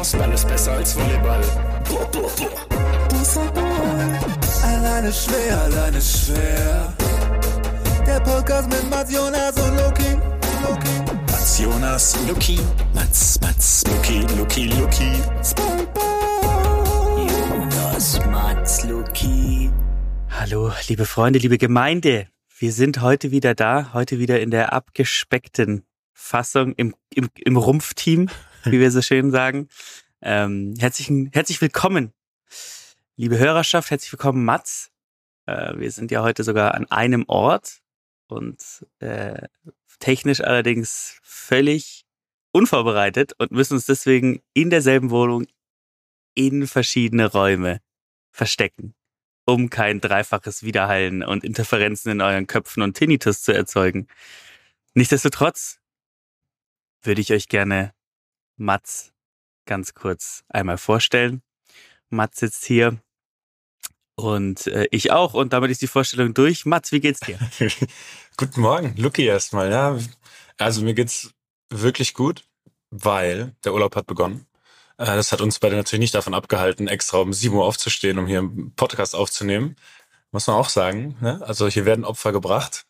Faustball ist besser als Volleyball. Alleine schwer, alleine schwer. Der Podcast mit Mats Jonas und Loki. Loki. Mats Jonas, Loki. Mats, Mats, Loki, Loki, Loki. Jonas, Mats, Loki. Hallo, liebe Freunde, liebe Gemeinde. Wir sind heute wieder da, heute wieder in der abgespeckten Fassung im, im, im Rumpfteam, wie wir so schön sagen. Ähm, herzlichen, herzlich willkommen, liebe Hörerschaft, herzlich willkommen, Mats. Äh, wir sind ja heute sogar an einem Ort und äh, technisch allerdings völlig unvorbereitet und müssen uns deswegen in derselben Wohnung in verschiedene Räume verstecken, um kein dreifaches Widerhallen und Interferenzen in euren Köpfen und Tinnitus zu erzeugen. Nichtsdestotrotz würde ich euch gerne Mats ganz kurz einmal vorstellen. Mats sitzt hier und äh, ich auch und damit ist die Vorstellung durch. Mats, wie geht's dir? Guten Morgen, Lucky erstmal. Ja, also mir geht's wirklich gut, weil der Urlaub hat begonnen. Äh, das hat uns beide natürlich nicht davon abgehalten, extra um 7 Uhr aufzustehen, um hier einen Podcast aufzunehmen. Muss man auch sagen. Ne? Also hier werden Opfer gebracht.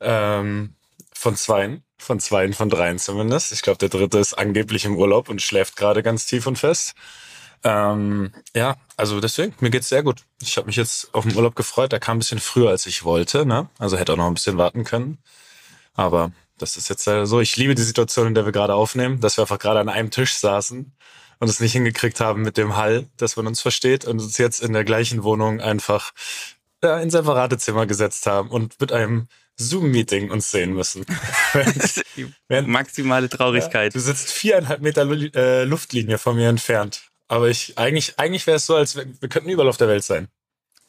Ähm, von zweien, von zweien von dreien zumindest. Ich glaube, der dritte ist angeblich im Urlaub und schläft gerade ganz tief und fest. Ähm, ja, also deswegen, mir geht's sehr gut. Ich habe mich jetzt auf den Urlaub gefreut. Der kam ein bisschen früher, als ich wollte. Ne? Also hätte auch noch ein bisschen warten können. Aber das ist jetzt so. Ich liebe die Situation, in der wir gerade aufnehmen, dass wir einfach gerade an einem Tisch saßen und es nicht hingekriegt haben mit dem Hall, dass man uns versteht und uns jetzt in der gleichen Wohnung einfach ja, in separate Zimmer gesetzt haben und mit einem Zoom-Meeting uns sehen müssen. während, Maximale Traurigkeit. Ja, du sitzt viereinhalb Meter äh, Luftlinie von mir entfernt. Aber ich, eigentlich, eigentlich wäre es so, als wir, wir könnten überall auf der Welt sein.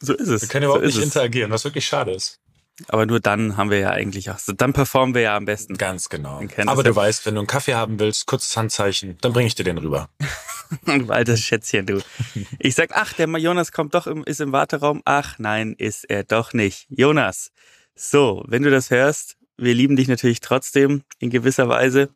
So ist es. Wir können überhaupt so nicht interagieren, was wirklich schade ist. Aber nur dann haben wir ja eigentlich auch, dann performen wir ja am besten. Ganz genau. Aber du ja. weißt, wenn du einen Kaffee haben willst, kurzes Handzeichen, dann bringe ich dir den rüber. du altes Schätzchen, du. Ich sag, ach, der Jonas kommt doch, im, ist im Warteraum. Ach, nein, ist er doch nicht. Jonas, so, wenn du das hörst, wir lieben dich natürlich trotzdem in gewisser Weise.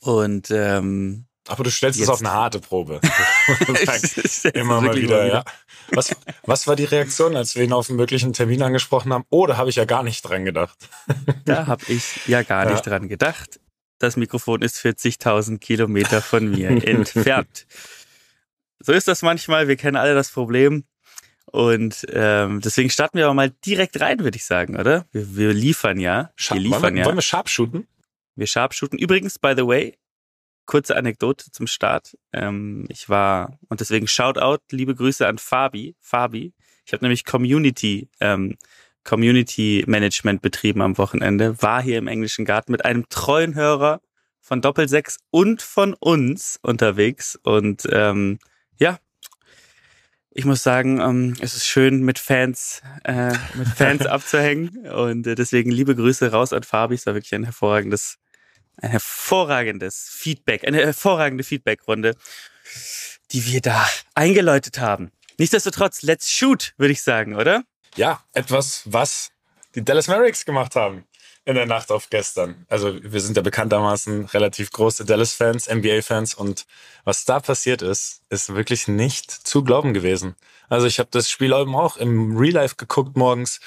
Und ähm, aber du stellst es auf eine harte Probe. Immer mal wieder, ja. Was, was war die Reaktion, als wir ihn auf einen möglichen Termin angesprochen haben? Oh, da habe ich ja gar nicht dran gedacht. da habe ich ja gar nicht ja. dran gedacht. Das Mikrofon ist 40.000 Kilometer von mir entfernt. So ist das manchmal. Wir kennen alle das Problem. Und ähm, deswegen starten wir aber mal direkt rein, würde ich sagen, oder? Wir, wir liefern ja. Wir liefern wollen wir, ja. Wollen wir sharpshooten? Wir sharpshooten. Übrigens, by the way, kurze Anekdote zum Start. Ähm, ich war, und deswegen Shoutout, liebe Grüße an Fabi. Fabi. Ich habe nämlich Community, ähm, Community Management betrieben am Wochenende, war hier im englischen Garten mit einem treuen Hörer von Doppelsechs und von uns unterwegs. Und ähm, ja, ich muss sagen, ähm, es ist schön mit Fans, äh, mit Fans abzuhängen. Und äh, deswegen liebe Grüße raus an Fabi. Es war wirklich ein hervorragendes, ein hervorragendes Feedback, eine hervorragende Feedbackrunde, die wir da eingeläutet haben. Nichtsdestotrotz, let's shoot, würde ich sagen, oder? Ja, etwas, was die Dallas Mavericks gemacht haben in der Nacht auf gestern. Also wir sind ja bekanntermaßen relativ große Dallas-Fans, NBA-Fans und was da passiert ist, ist wirklich nicht zu glauben gewesen. Also ich habe das Spiel auch im Real Life geguckt morgens,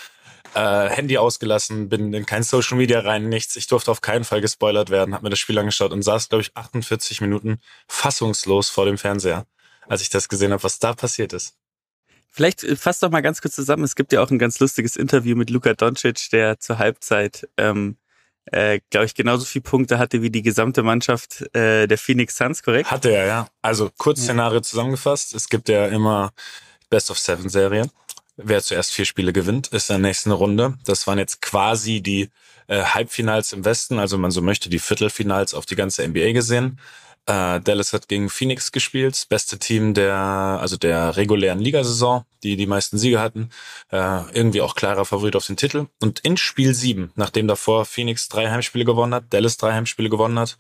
äh, Handy ausgelassen, bin in kein Social Media rein, nichts. Ich durfte auf keinen Fall gespoilert werden, habe mir das Spiel angeschaut und saß, glaube ich, 48 Minuten fassungslos vor dem Fernseher, als ich das gesehen habe, was da passiert ist. Vielleicht äh, fass doch mal ganz kurz zusammen. Es gibt ja auch ein ganz lustiges Interview mit Luka Doncic, der zur Halbzeit, ähm, äh, glaube ich, genauso viele Punkte hatte wie die gesamte Mannschaft äh, der Phoenix Suns, korrekt? Hatte er, ja. Also kurz ja. Szenario zusammengefasst. Es gibt ja immer Best of Seven Serie. Wer zuerst vier Spiele gewinnt, ist in der nächsten Runde. Das waren jetzt quasi die äh, Halbfinals im Westen, also man so möchte die Viertelfinals auf die ganze NBA gesehen. Äh, Dallas hat gegen Phoenix gespielt, beste Team der, also der regulären Ligasaison, die die meisten Siege hatten. Äh, irgendwie auch klarer Favorit auf den Titel. Und in Spiel 7, nachdem davor Phoenix drei Heimspiele gewonnen hat, Dallas drei Heimspiele gewonnen hat,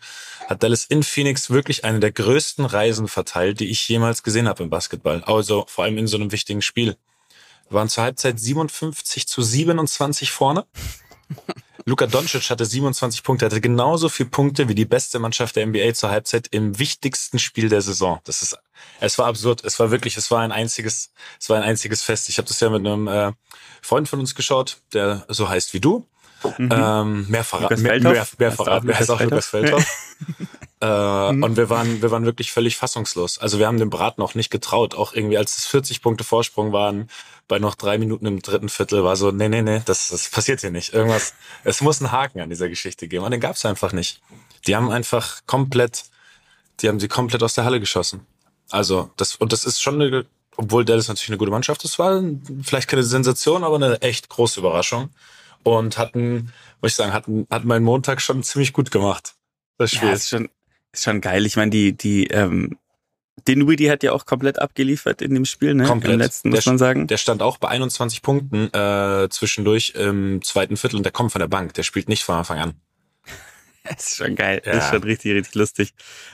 hat Dallas in Phoenix wirklich eine der größten Reisen verteilt, die ich jemals gesehen habe im Basketball. Also vor allem in so einem wichtigen Spiel. Wir waren zur Halbzeit 57 zu 27 vorne. Luka Doncic hatte 27 Punkte, hatte genauso viele Punkte wie die beste Mannschaft der NBA zur Halbzeit im wichtigsten Spiel der Saison. Das ist, es war absurd. Es war wirklich, es war ein einziges, es war ein einziges Fest. Ich habe das ja mit einem äh, Freund von uns geschaut, der so heißt wie du. Mhm. Ähm, mehr verraten, mehr, mehr, mehr verraten. Er heißt auch Lukas Feldhoff. äh, mhm. Und wir waren, wir waren wirklich völlig fassungslos. Also wir haben dem Braten auch nicht getraut. Auch irgendwie, als es 40 Punkte Vorsprung waren, bei noch drei Minuten im dritten Viertel, war so, nee, nee, nee, das, das passiert hier nicht. Irgendwas, es muss einen Haken an dieser Geschichte geben. Und den gab es einfach nicht. Die haben einfach komplett, die haben sie komplett aus der Halle geschossen. Also, das, und das ist schon eine, obwohl Dallas natürlich eine gute Mannschaft ist, war vielleicht keine Sensation, aber eine echt große Überraschung und hatten, muss ich sagen, hatten, hatten meinen Montag schon ziemlich gut gemacht. Das Spiel. Ja, ist schon, ist schon geil. Ich meine, die, die, ähm, den Weedy hat ja auch komplett abgeliefert in dem Spiel, ne? Komplett. Im letzten, muss der, man sagen. Der stand auch bei 21 Punkten äh, zwischendurch im zweiten Viertel und der kommt von der Bank. Der spielt nicht von Anfang an. Das ist schon geil. Ja. Das ist schon richtig, richtig lustig.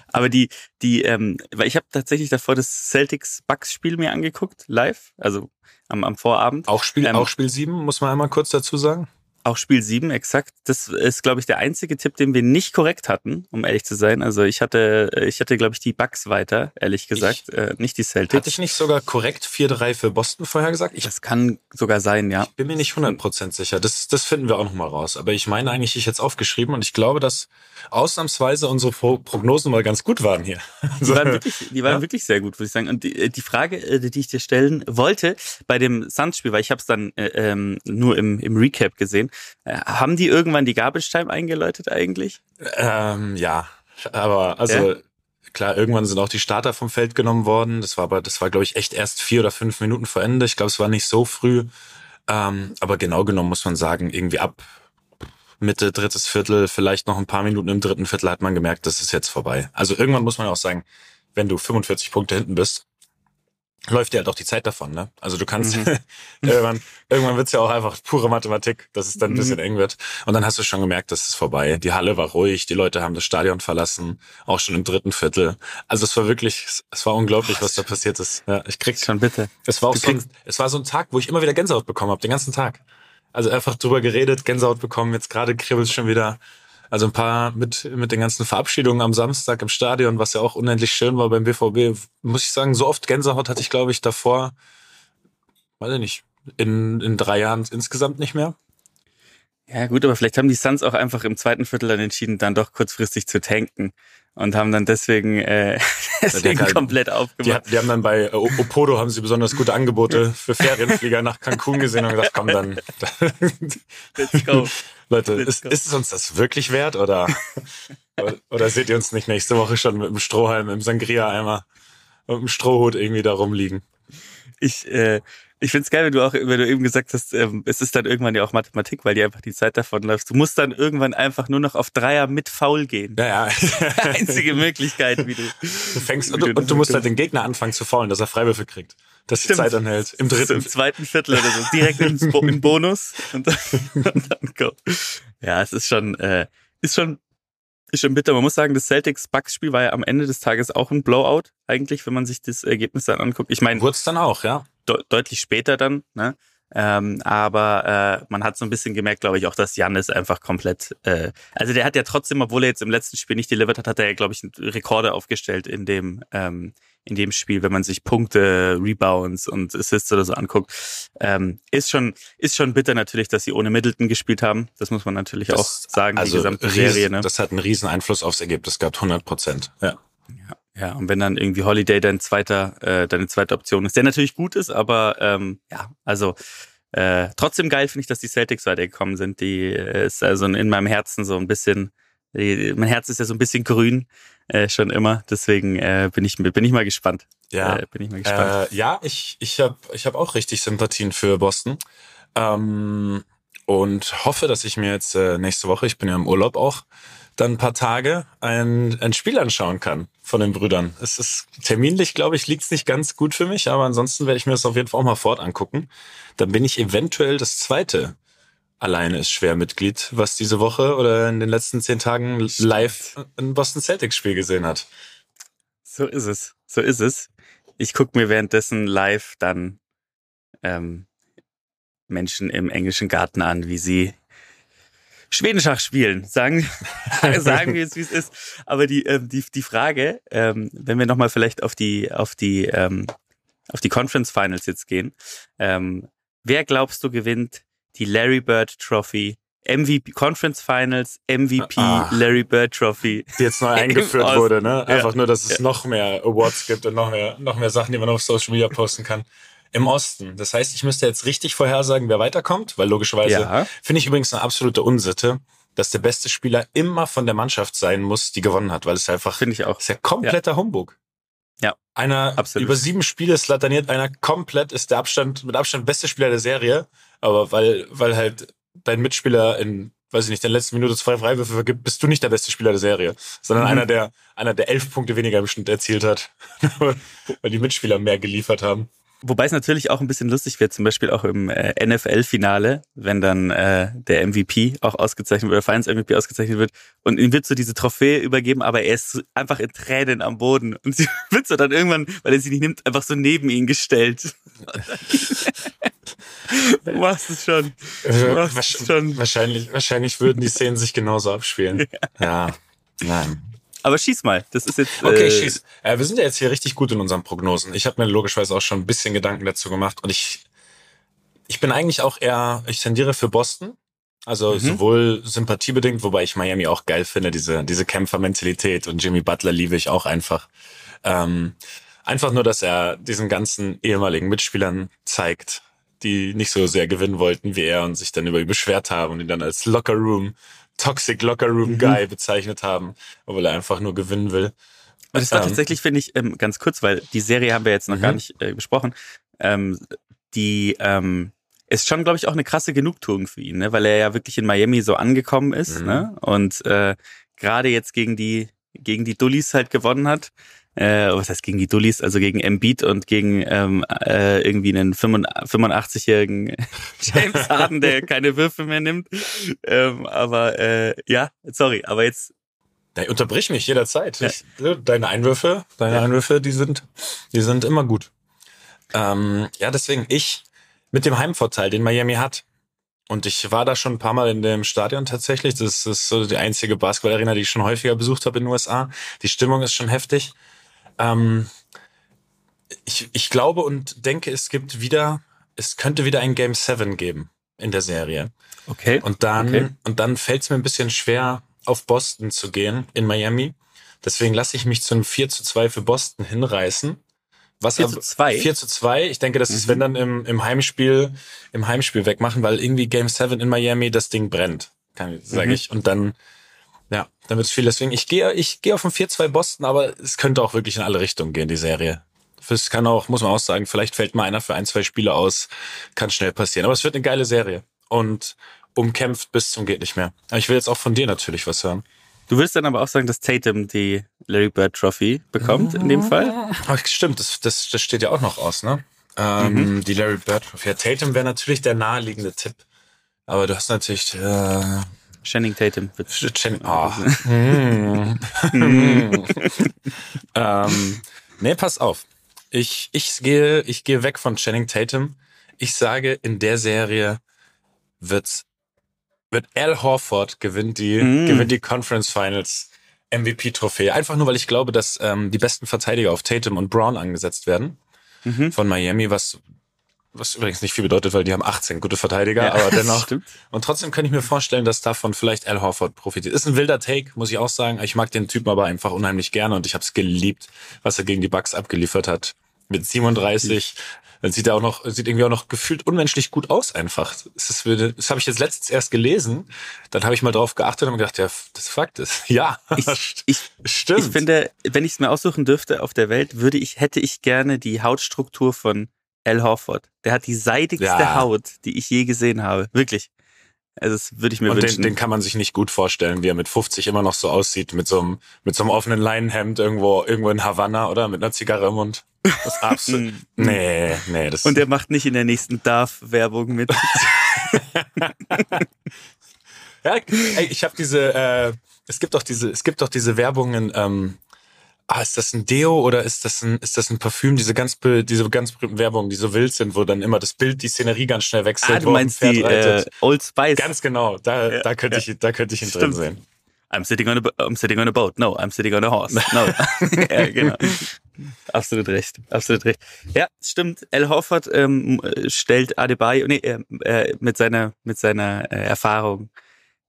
Aber die, die, ähm, weil ich habe tatsächlich davor das Celtics Bucks Spiel mir angeguckt, live, also am, am Vorabend. Auch Spiel, ähm, auch Spiel 7, muss man einmal kurz dazu sagen. Auch Spiel 7, exakt. Das ist, glaube ich, der einzige Tipp, den wir nicht korrekt hatten, um ehrlich zu sein. Also ich hatte, ich hatte, glaube ich, die Bugs weiter, ehrlich gesagt, ich, äh, nicht die Celtics. Hatte ich nicht sogar korrekt 4-3 für Boston vorher gesagt? Ich, das kann sogar sein, ja. Ich bin mir nicht 100% sicher. Das, das finden wir auch nochmal raus. Aber ich meine eigentlich, ich jetzt aufgeschrieben und ich glaube, dass ausnahmsweise unsere Prognosen mal ganz gut waren hier. Die waren wirklich, die waren ja? wirklich sehr gut, würde ich sagen. Und die, die Frage, äh, die ich dir stellen wollte, bei dem Suns-Spiel, weil ich habe es dann äh, ähm, nur im, im Recap gesehen, äh, haben die irgendwann die Garbage Time eingeläutet eigentlich? Ähm, ja, aber also ja? klar, irgendwann sind auch die Starter vom Feld genommen worden. Das war aber, das war glaube ich echt erst vier oder fünf Minuten vor Ende. Ich glaube, es war nicht so früh. Ähm, aber genau genommen muss man sagen, irgendwie ab Mitte, drittes Viertel, vielleicht noch ein paar Minuten im dritten Viertel hat man gemerkt, das ist jetzt vorbei. Also irgendwann muss man auch sagen, wenn du 45 Punkte hinten bist, läuft dir halt auch die Zeit davon, ne? Also du kannst mhm. irgendwann, irgendwann wird's ja auch einfach pure Mathematik, dass es dann ein bisschen mhm. eng wird. Und dann hast du schon gemerkt, das ist vorbei. Die Halle war ruhig, die Leute haben das Stadion verlassen, auch schon im dritten Viertel. Also es war wirklich, es war unglaublich, was da passiert ist. Ja, ich krieg schon bitte. Es war auch so ein, es war so ein Tag, wo ich immer wieder Gänsehaut bekommen habe, den ganzen Tag. Also einfach drüber geredet, Gänsehaut bekommen, jetzt gerade kribbelt schon wieder. Also ein paar mit, mit den ganzen Verabschiedungen am Samstag im Stadion, was ja auch unendlich schön war beim BVB, muss ich sagen, so oft Gänsehaut hatte ich, glaube ich, davor, weiß ich nicht, in, in drei Jahren insgesamt nicht mehr. Ja, gut, aber vielleicht haben die Suns auch einfach im zweiten Viertel dann entschieden, dann doch kurzfristig zu tanken und haben dann deswegen, äh, deswegen ja, komplett aufgemacht. Die, die, haben dann bei äh, Opodo haben sie besonders gute Angebote für Ferienflieger nach Cancun gesehen und gesagt, komm dann. Let's go. Leute, Let's ist, go. ist es uns das wirklich wert oder, oder seht ihr uns nicht nächste Woche schon mit dem Strohhalm im Sangria-Eimer und dem Strohhut irgendwie da rumliegen? Ich, äh, ich find's geil, wenn du auch, wenn du eben gesagt hast, ähm, es ist dann irgendwann ja auch Mathematik, weil dir einfach die Zeit davon läuft. Du musst dann irgendwann einfach nur noch auf Dreier mit Foul gehen. Ja, ja. Einzige Möglichkeit, wie du. Du fängst und, du, und du musst halt den Gegner anfangen zu faulen, dass er Freiwürfe kriegt. Dass Stimmt. die Zeit anhält. Im dritten. Im zweiten Viertel oder so. Direkt ins Bo in Bonus. Und dann, und dann go. Ja, es ist schon, äh, ist schon ist schon bitter. Man muss sagen, das Celtics-Bucks-Spiel war ja am Ende des Tages auch ein Blowout, eigentlich, wenn man sich das Ergebnis dann anguckt. Ich meine. Wurde es dann auch, ja de deutlich später dann, ne? Ähm, aber äh, man hat so ein bisschen gemerkt, glaube ich, auch, dass Janis einfach komplett. Äh, also der hat ja trotzdem, obwohl er jetzt im letzten Spiel nicht delivered hat, hat er ja, glaube ich, Rekorde aufgestellt in dem ähm, in dem Spiel, wenn man sich Punkte, Rebounds und Assists oder so anguckt. Ähm, ist schon ist schon bitter natürlich, dass sie ohne Middleton gespielt haben. Das muss man natürlich das, auch sagen. Also die gesamte Serie. Ne? Das hat einen riesen Einfluss aufs Ergebnis gehabt, 100 Prozent. Ja. Ja. Und wenn dann irgendwie Holiday dein zweiter, äh, deine zweite Option ist, der natürlich gut ist, aber ähm, ja, also äh, trotzdem geil finde ich, dass die Celtics weitergekommen sind. Die äh, ist also in meinem Herzen so ein bisschen, die, mein Herz ist ja so ein bisschen grün äh, schon immer. Deswegen äh, bin ich bin ich mal gespannt. Ja, äh, bin ich mal gespannt. Äh, ja, ich ich habe ich hab auch richtig Sympathien für Boston. Ähm, und hoffe, dass ich mir jetzt äh, nächste Woche, ich bin ja im Urlaub auch, dann ein paar Tage ein, ein Spiel anschauen kann von den Brüdern. Es ist terminlich, glaube ich, liegt's nicht ganz gut für mich, aber ansonsten werde ich mir das auf jeden Fall auch mal fort angucken. Dann bin ich eventuell das zweite alleine ist schwer Mitglied, was diese Woche oder in den letzten zehn Tagen live ein Boston Celtics Spiel gesehen hat. So ist es. So ist es. Ich gucke mir währenddessen live dann ähm, Menschen im englischen Garten an, wie sie Schwedenschach spielen, sagen, sagen wir es, wie es ist. Aber die, ähm, die, die Frage, ähm, wenn wir nochmal vielleicht auf die, auf die, ähm, auf die Conference Finals jetzt gehen, ähm, wer glaubst du gewinnt die Larry Bird Trophy MVP Conference Finals, MVP Ah. Larry Bird Trophy. Die jetzt neu eingeführt wurde, ne? Einfach Ja. nur, dass es noch mehr Awards gibt und noch mehr, noch mehr Sachen, die man auf Social Media posten kann. Im Osten. Das heißt, ich müsste jetzt richtig vorhersagen, wer weiterkommt, weil logischerweise Ja. finde ich übrigens eine absolute Unsitte, dass der beste Spieler immer von der Mannschaft sein muss, die gewonnen hat, weil es einfach Finde ich auch. ist ja kompletter Humbug. Ja. Einer Absolut. über sieben Spiele slataniert einer komplett ist der Abstand mit Abstand beste Spieler der Serie, aber weil weil halt dein Mitspieler in weiß ich nicht, der letzten Minute zwei Freiwürfe vergibt, bist du nicht der beste Spieler der Serie, sondern Mhm. einer der einer der elf Punkte weniger im Schnitt erzielt hat, weil die Mitspieler mehr geliefert haben. Wobei es natürlich auch ein bisschen lustig wird, zum Beispiel auch im äh, NFL-Finale, wenn dann äh, der MVP auch ausgezeichnet wird, oder Finals-MVP ausgezeichnet wird und ihm wird so diese Trophäe übergeben, aber er ist einfach in Tränen am Boden und sie wird so dann irgendwann, weil er sie nicht nimmt, einfach so neben ihn gestellt. du machst es schon. Du machst es schon. Äh, Wahrscheinlich wahrscheinlich würden die Szenen sich genauso abspielen. Ja. Nein. Aber schieß mal, das ist jetzt... Okay, äh, schieß. Äh, wir sind ja jetzt hier richtig gut in unseren Prognosen. Ich habe mir logischerweise auch schon ein bisschen Gedanken dazu gemacht und ich, ich bin eigentlich auch eher, ich tendiere für Boston. Also Mhm. sowohl sympathiebedingt, wobei ich Miami auch geil finde, diese, diese Kämpfermentalität und Jimmy Butler liebe ich auch einfach. Ähm, einfach nur, dass er diesen ganzen ehemaligen Mitspielern zeigt, die nicht so sehr gewinnen wollten wie er und sich dann über ihn beschwert haben und ihn dann als Locker Room, Toxic Locker Room Mhm. Guy bezeichnet haben, obwohl er einfach nur gewinnen will. Und das war Ähm, tatsächlich, finde ich, ähm, ganz kurz, weil die Serie haben wir jetzt noch Mhm. gar nicht äh, besprochen. Ähm, die ähm, ist schon, glaube ich, auch eine krasse Genugtuung für ihn, ne? weil er ja wirklich in Miami so angekommen ist Mhm. ne? und äh, gerade jetzt gegen die gegen die Dullis halt gewonnen hat. Äh, was heißt gegen die Dullis? Also gegen Embiid und gegen ähm, äh, irgendwie einen 85-jährigen James Harden, der keine Würfe mehr nimmt. Ähm, aber äh, ja, sorry, aber jetzt Ja, unterbrich mich jederzeit. Ich, deine Einwürfe, deine Ja. Einwürfe, die sind, die sind immer gut. Ähm, ja, deswegen ich mit dem Heimvorteil, den Miami hat. Und ich war da schon ein paar Mal in dem Stadion tatsächlich. Das ist so die einzige Basketballarena, die ich schon häufiger besucht habe in den USA. Die Stimmung ist schon heftig. Ähm, ich, ich glaube und denke, es gibt wieder, es könnte wieder ein Game 7 geben in der Serie. okay. Und dann, Okay. und dann fällt es mir ein bisschen schwer, auf Boston zu gehen in Miami. Deswegen lasse ich mich zu einem 4 zu 2 für Boston hinreißen. Was 4 aber- zu 2? 4 zu 2. Ich denke, das ist, Mhm. wenn dann im, im Heimspiel, im Heimspiel wegmachen, weil irgendwie Game 7 in Miami, das Ding brennt, kann, sage Mhm. ich. Und dann, dann wird es viel. Deswegen, ich gehe, ich gehe auf ein 4-2 Boston, aber es könnte auch wirklich in alle Richtungen gehen, die Serie. Es kann auch, muss man auch sagen, vielleicht fällt mal einer für ein, zwei Spiele aus. Kann schnell passieren. Aber es wird eine geile Serie. Und umkämpft bis zum geht nicht mehr. Aber ich will jetzt auch von dir natürlich was hören. Du willst dann aber auch sagen, dass Tatum die Larry Bird Trophy bekommt in dem Fall? Ach, stimmt, das, das, das steht ja auch noch aus, ne? Ähm, Die Larry Bird. Ja, Tatum wäre natürlich der naheliegende Tipp. Aber du hast natürlich äh, Channing Tatum wird oh. Hm. ähm, nee, pass auf. Ich, ich gehe, ich gehe weg von Channing Tatum. Ich sage, in der Serie wird's, wird Al Horford gewinnt die, Mm. gewinnt die Conference Finals MVP-Trophäe. Einfach nur, weil ich glaube, dass ähm, die besten Verteidiger auf Tatum und Brown angesetzt werden Mhm. von Miami, was, was übrigens nicht viel bedeutet, weil die haben 18 gute Verteidiger, Ja, aber dennoch. stimmt. Und trotzdem kann ich mir vorstellen, dass davon vielleicht Al Horford profitiert. Ist ein wilder Take, muss ich auch sagen. Ich mag den Typen aber einfach unheimlich gerne und ich habe es geliebt, was er gegen die Bucks abgeliefert hat. Mit 37. Dann sieht er auch noch, sieht irgendwie auch noch gefühlt unmenschlich gut aus einfach. Das, ist, das habe ich jetzt letztens erst gelesen. Dann habe ich mal drauf geachtet und gedacht, ja, das Fakt ist. Ja, Ich, ich, stimmt. ich finde, wenn ich es mir aussuchen dürfte auf der Welt, würde ich, hätte ich gerne die Hautstruktur von Al Horford. Der hat die seidigste Ja. Haut, die ich je gesehen habe. Wirklich. Also das würde ich mir und den, wünschen. den kann man sich nicht gut vorstellen, wie er mit 50 immer noch so aussieht, mit so einem, mit so einem offenen Leinenhemd irgendwo, irgendwo in Havanna, oder? Mit einer Zigarre im Mund. Das ist absolut. Mm. nee, nee, das Und der macht nicht in der nächsten Darf-Werbung mit. Ja, ich habe diese, äh, es gibt doch diese, es gibt doch diese Werbungen, ähm, ah, ist das ein Deo oder ist das ein, ist das ein Parfüm? Diese ganz, diese ganz berühmten Werbungen, die so wild sind, wo dann immer das Bild, die Szenerie ganz schnell wechselt. Ah, du meinst die äh. Old Spice. Ganz genau, da, Ja, da könnte ich, da könnte ich ihn drin Stimmt. sehen. I'm sitting on a I'm sitting on a boat. No, I'm sitting on a horse. No. ja, genau. Absolut recht. Absolut recht. Ja, stimmt. Al Horford ähm, stellt Adebayo nee, äh, äh, mit seiner mit seiner äh, Erfahrung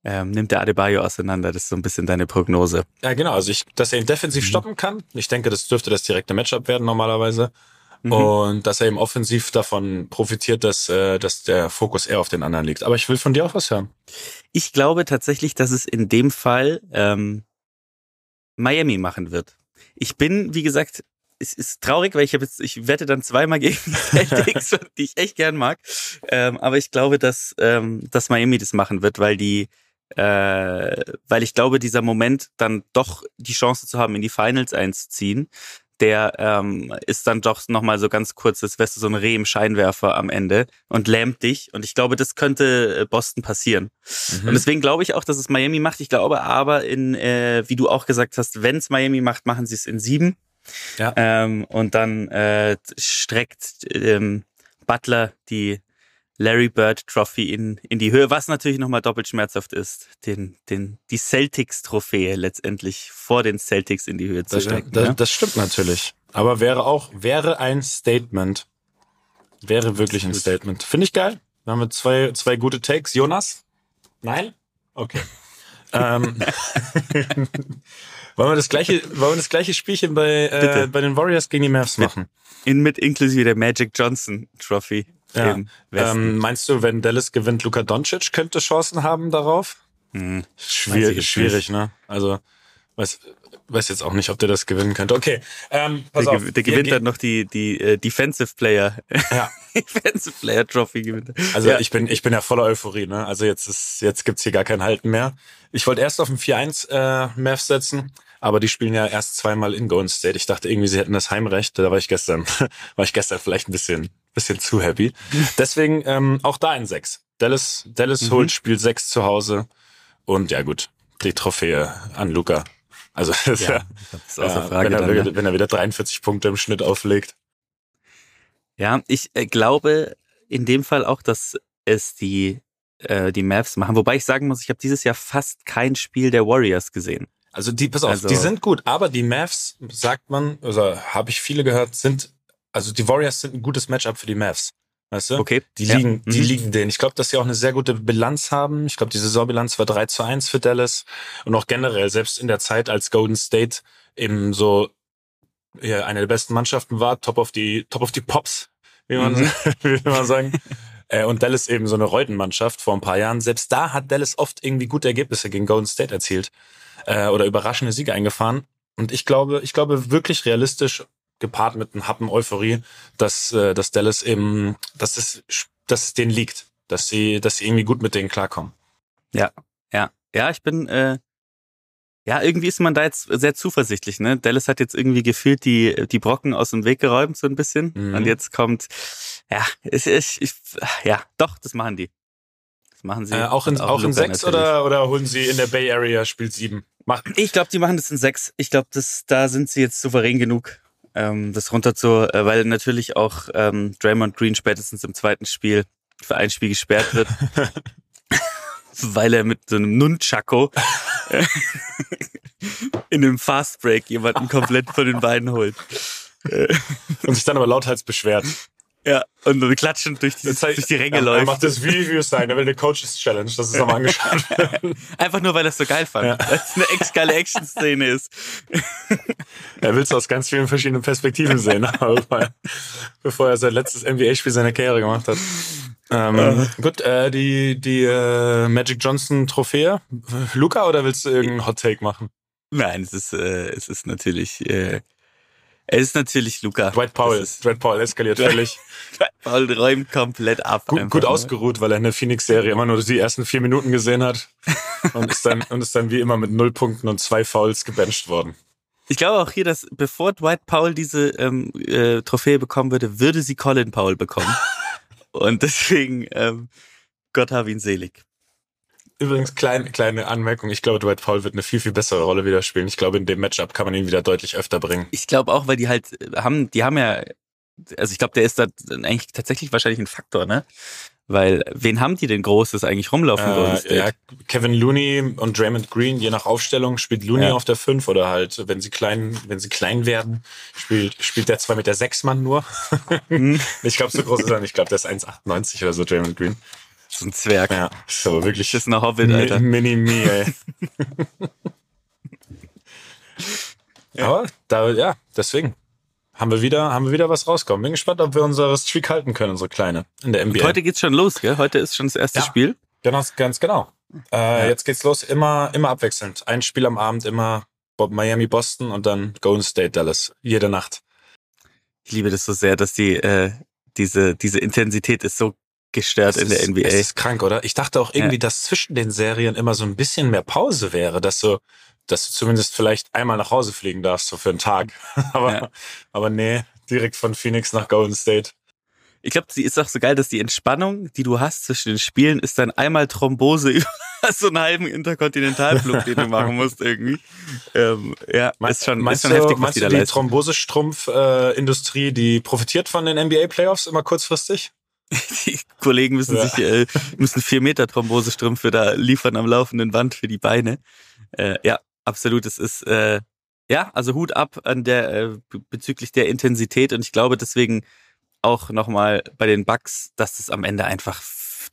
ähm, nimmt der Adebayo auseinander. Das ist so ein bisschen deine Prognose. Ja, genau. Also ich, dass er ihn defensiv stoppen kann. Ich denke, das dürfte das direkte Matchup werden normalerweise. Und dass er eben offensiv davon profitiert, dass, äh, dass der Fokus eher auf den anderen liegt. Aber ich will von dir auch was hören. Ich glaube tatsächlich, dass es in dem Fall ähm, Miami machen wird. Ich bin, wie gesagt, es ist traurig, weil ich habe jetzt, ich wette dann zweimal gegen die Celtics, die ich echt gern mag. Ähm, aber ich glaube, dass, ähm, dass Miami das machen wird, weil die, äh, weil ich glaube, dieser Moment dann doch die Chance zu haben, in die Finals einzuziehen, der ähm, ist dann doch nochmal so ganz kurz, als wärst du so ein Reh im Scheinwerfer am Ende und lähmt dich. Und ich glaube, das könnte äh, Boston passieren. Und deswegen glaube ich auch, dass es Miami macht. Ich glaube aber, in, äh, wie du auch gesagt hast, wenn es Miami macht, machen sie es in sieben. Ja. Ähm, und dann äh, streckt ähm, Butler die Larry Bird Trophy in, in die Höhe, was natürlich nochmal doppelt schmerzhaft ist, den, den, die Celtics-Trophäe letztendlich vor den Celtics in die Höhe zu Das, stecken. das, ja? das stimmt natürlich. Aber wäre auch, wäre ein Statement. Wäre wirklich ein Statement. Finde ich geil. Da haben wir zwei, zwei gute Takes. Jonas? Nein? Okay. ähm, wollen wir das gleiche, wollen wir das gleiche Spielchen bei, äh, Bitte. bei den Warriors gegen die Mavs machen? In mit inklusive der Magic Johnson Trophy Ja. Ähm, meinst du, wenn Dallas gewinnt, Luka Doncic könnte Chancen haben darauf? Hm. Ich Schwierig, schwierig, ne? Also, weiß, weiß jetzt auch nicht, ob der das gewinnen könnte. Okay, ähm, pass Der, auf. der gewinnt gehen- dann noch die, die äh, Defensive Player. Ja. Defensive Player Trophy gewinnt. Also ja. ich bin ich bin ja voller Euphorie, ne? Also jetzt ist jetzt gibt's hier gar kein Halten mehr. Ich wollte erst auf ein 4-1 äh, Mavs setzen, aber die spielen ja erst zweimal in Golden State. Ich dachte irgendwie, sie hätten das Heimrecht. Da war ich gestern war ich gestern vielleicht ein bisschen bisschen zu happy. Deswegen ähm, auch da ein 6. Dallas Dallas Mhm. holt Spiel 6 zu Hause und ja gut, die Trophäe an Luca. Also das ist Ja, außer Frage wenn, er, dann, wieder- wenn er wieder 43 Punkte im Schnitt auflegt. Ja, ich äh, glaube in dem Fall auch, dass es die äh, die Mavs machen. Wobei ich sagen muss, ich habe dieses Jahr fast kein Spiel der Warriors gesehen. Also die, pass auf, Also- die sind gut, aber die Mavs, sagt man, also habe ich viele gehört, sind, also die Warriors sind ein gutes Matchup für die Mavs. Weißt du? Okay. Die Ja. liegen, die Mhm. liegen denen. Ich glaube, dass sie auch eine sehr gute Bilanz haben. Ich glaube, die Saisonbilanz war 3 zu 1 für Dallas. Und auch generell, selbst in der Zeit, als Golden State eben so ja, eine der besten Mannschaften war, top of die, top of die Pops, wie man, Mhm. wie man sagen. Äh, Und Dallas eben so eine Reutenmannschaft vor ein paar Jahren. Selbst da hat Dallas oft irgendwie gute Ergebnisse gegen Golden State erzielt äh, oder überraschende Siege eingefahren. Und ich glaube, ich glaube wirklich realistisch gepaart mit einem Happen Euphorie, dass, äh, dass Dallas eben, dass es, dass es denen liegt, dass sie, dass sie irgendwie gut mit denen klarkommen. Ja, ja, ja, ich bin, äh, ja, irgendwie ist man da jetzt sehr zuversichtlich, ne? Dallas hat jetzt irgendwie gefühlt die, die Brocken aus dem Weg geräumt, so ein bisschen. Mhm. Und jetzt kommt, ja, es ist, ich, ja, doch, das machen die. Das machen sie. Äh, auch in, auch in sechs natürlich. oder, oder holen sie in der Bay Area Spiel sieben? Mach, Ich glaube, die machen das in sechs. Ich glaube, das, da sind sie jetzt souverän genug, ähm, das runter zu, äh, weil natürlich auch ähm, Draymond Green spätestens im zweiten Spiel für ein Spiel gesperrt wird. weil er mit so einem Nunchako äh, in einem Fast Break jemanden komplett von den Beinen holt. und sich dann aber lauthals beschwert. Ja, und dann klatschend durch die, Jetzt zeig- durch die Ränge er, Er läuft. macht das Review sein, er will eine Coaches Challenge, das ist nochmal angeschaut werden. Einfach nur, weil er es so geil fand. Ja. Weil es eine echt geile Action-Szene ist. Er will es aus ganz vielen verschiedenen Perspektiven sehen, bevor er sein letztes NBA-Spiel seiner Karriere gemacht hat. Ähm, gut, äh, die, die äh, Magic Johnson Trophäe. Luca oder willst du irgendeinen Hot Take machen? Nein, es ist, äh, es ist natürlich, äh, es ist natürlich Luca. Dwight Powell. Ist, Dwight Powell eskaliert völlig. Paul räumt komplett ab. Gut, gut ausgeruht, weil er in der Phoenix-Serie immer nur die ersten vier Minuten gesehen hat und ist dann, und ist dann wie immer mit null Punkten und zwei Fouls gebencht worden. Ich glaube auch hier, dass bevor Dwight Powell diese ähm, äh, Trophäe bekommen würde, würde sie Colin Powell bekommen. Und deswegen, ähm, Gott hab ihn selig. Übrigens, kleine, kleine Anmerkung. Ich glaube, Dwight Powell wird eine viel, viel bessere Rolle wieder spielen. Ich glaube, in dem Matchup kann man ihn wieder deutlich öfter bringen. Ich glaube auch, weil die halt äh, haben, die haben ja, also ich glaube, der ist da eigentlich tatsächlich wahrscheinlich ein Faktor, ne? Weil wen haben die denn Großes eigentlich rumlaufen? Äh, ja, Kevin Looney und Draymond Green, je nach Aufstellung, spielt Looney Ja. auf der 5 oder halt, wenn sie klein, wenn sie klein werden, spielt, spielt der 2 Meter 6 Mann nur. Hm. ich glaube, so groß ist er nicht. Ich glaube, der ist 1,98 oder so, Draymond Green. So ein Zwerg. Ja, ist aber wirklich Das ist ein Hobbit, Alter. Mi- Mini-Me, ey. Aber da, ja, deswegen haben wir wieder, haben wir wieder was rauskommen. Bin gespannt, ob wir unsere Streak halten können, unsere kleine in der NBA. Heute geht's schon los, gell? Heute ist schon das erste Ja. Spiel. Genau, ganz genau. Äh, Jetzt geht's los, immer, immer abwechselnd. Ein Spiel am Abend, immer Miami, Boston und dann Golden State, Dallas. Jede Nacht. Ich liebe das so sehr, dass die, äh, diese, diese Intensität ist so gestört in der ist- NBA. Es ist krank, oder? Ich dachte auch irgendwie, dass zwischen den Serien immer so ein bisschen mehr Pause wäre, dass du, dass du zumindest vielleicht einmal nach Hause fliegen darfst, so für einen Tag. aber, Ja. aber nee, direkt von Phoenix nach Golden State. Ich glaube, sie ist auch so geil, dass die Entspannung, die du hast zwischen den Spielen, ist dann einmal Thrombose über so einen halben Interkontinentalflug, den du machen musst irgendwie. Ähm, ja, ist schon, ist meinst schon du, heftig, was meinst die du die. Thrombosestrumpf-Industrie, die profitiert von den NBA-Playoffs immer kurzfristig? Die Kollegen müssen Ja. sich, äh, müssen vier Meter Thrombosestrümpfe da liefern am laufenden Band für die Beine. Äh, ja, absolut. Es ist, äh, ja, also Hut ab an der, äh, be- bezüglich der Intensität und ich glaube deswegen auch nochmal bei den Bucks, dass das am Ende einfach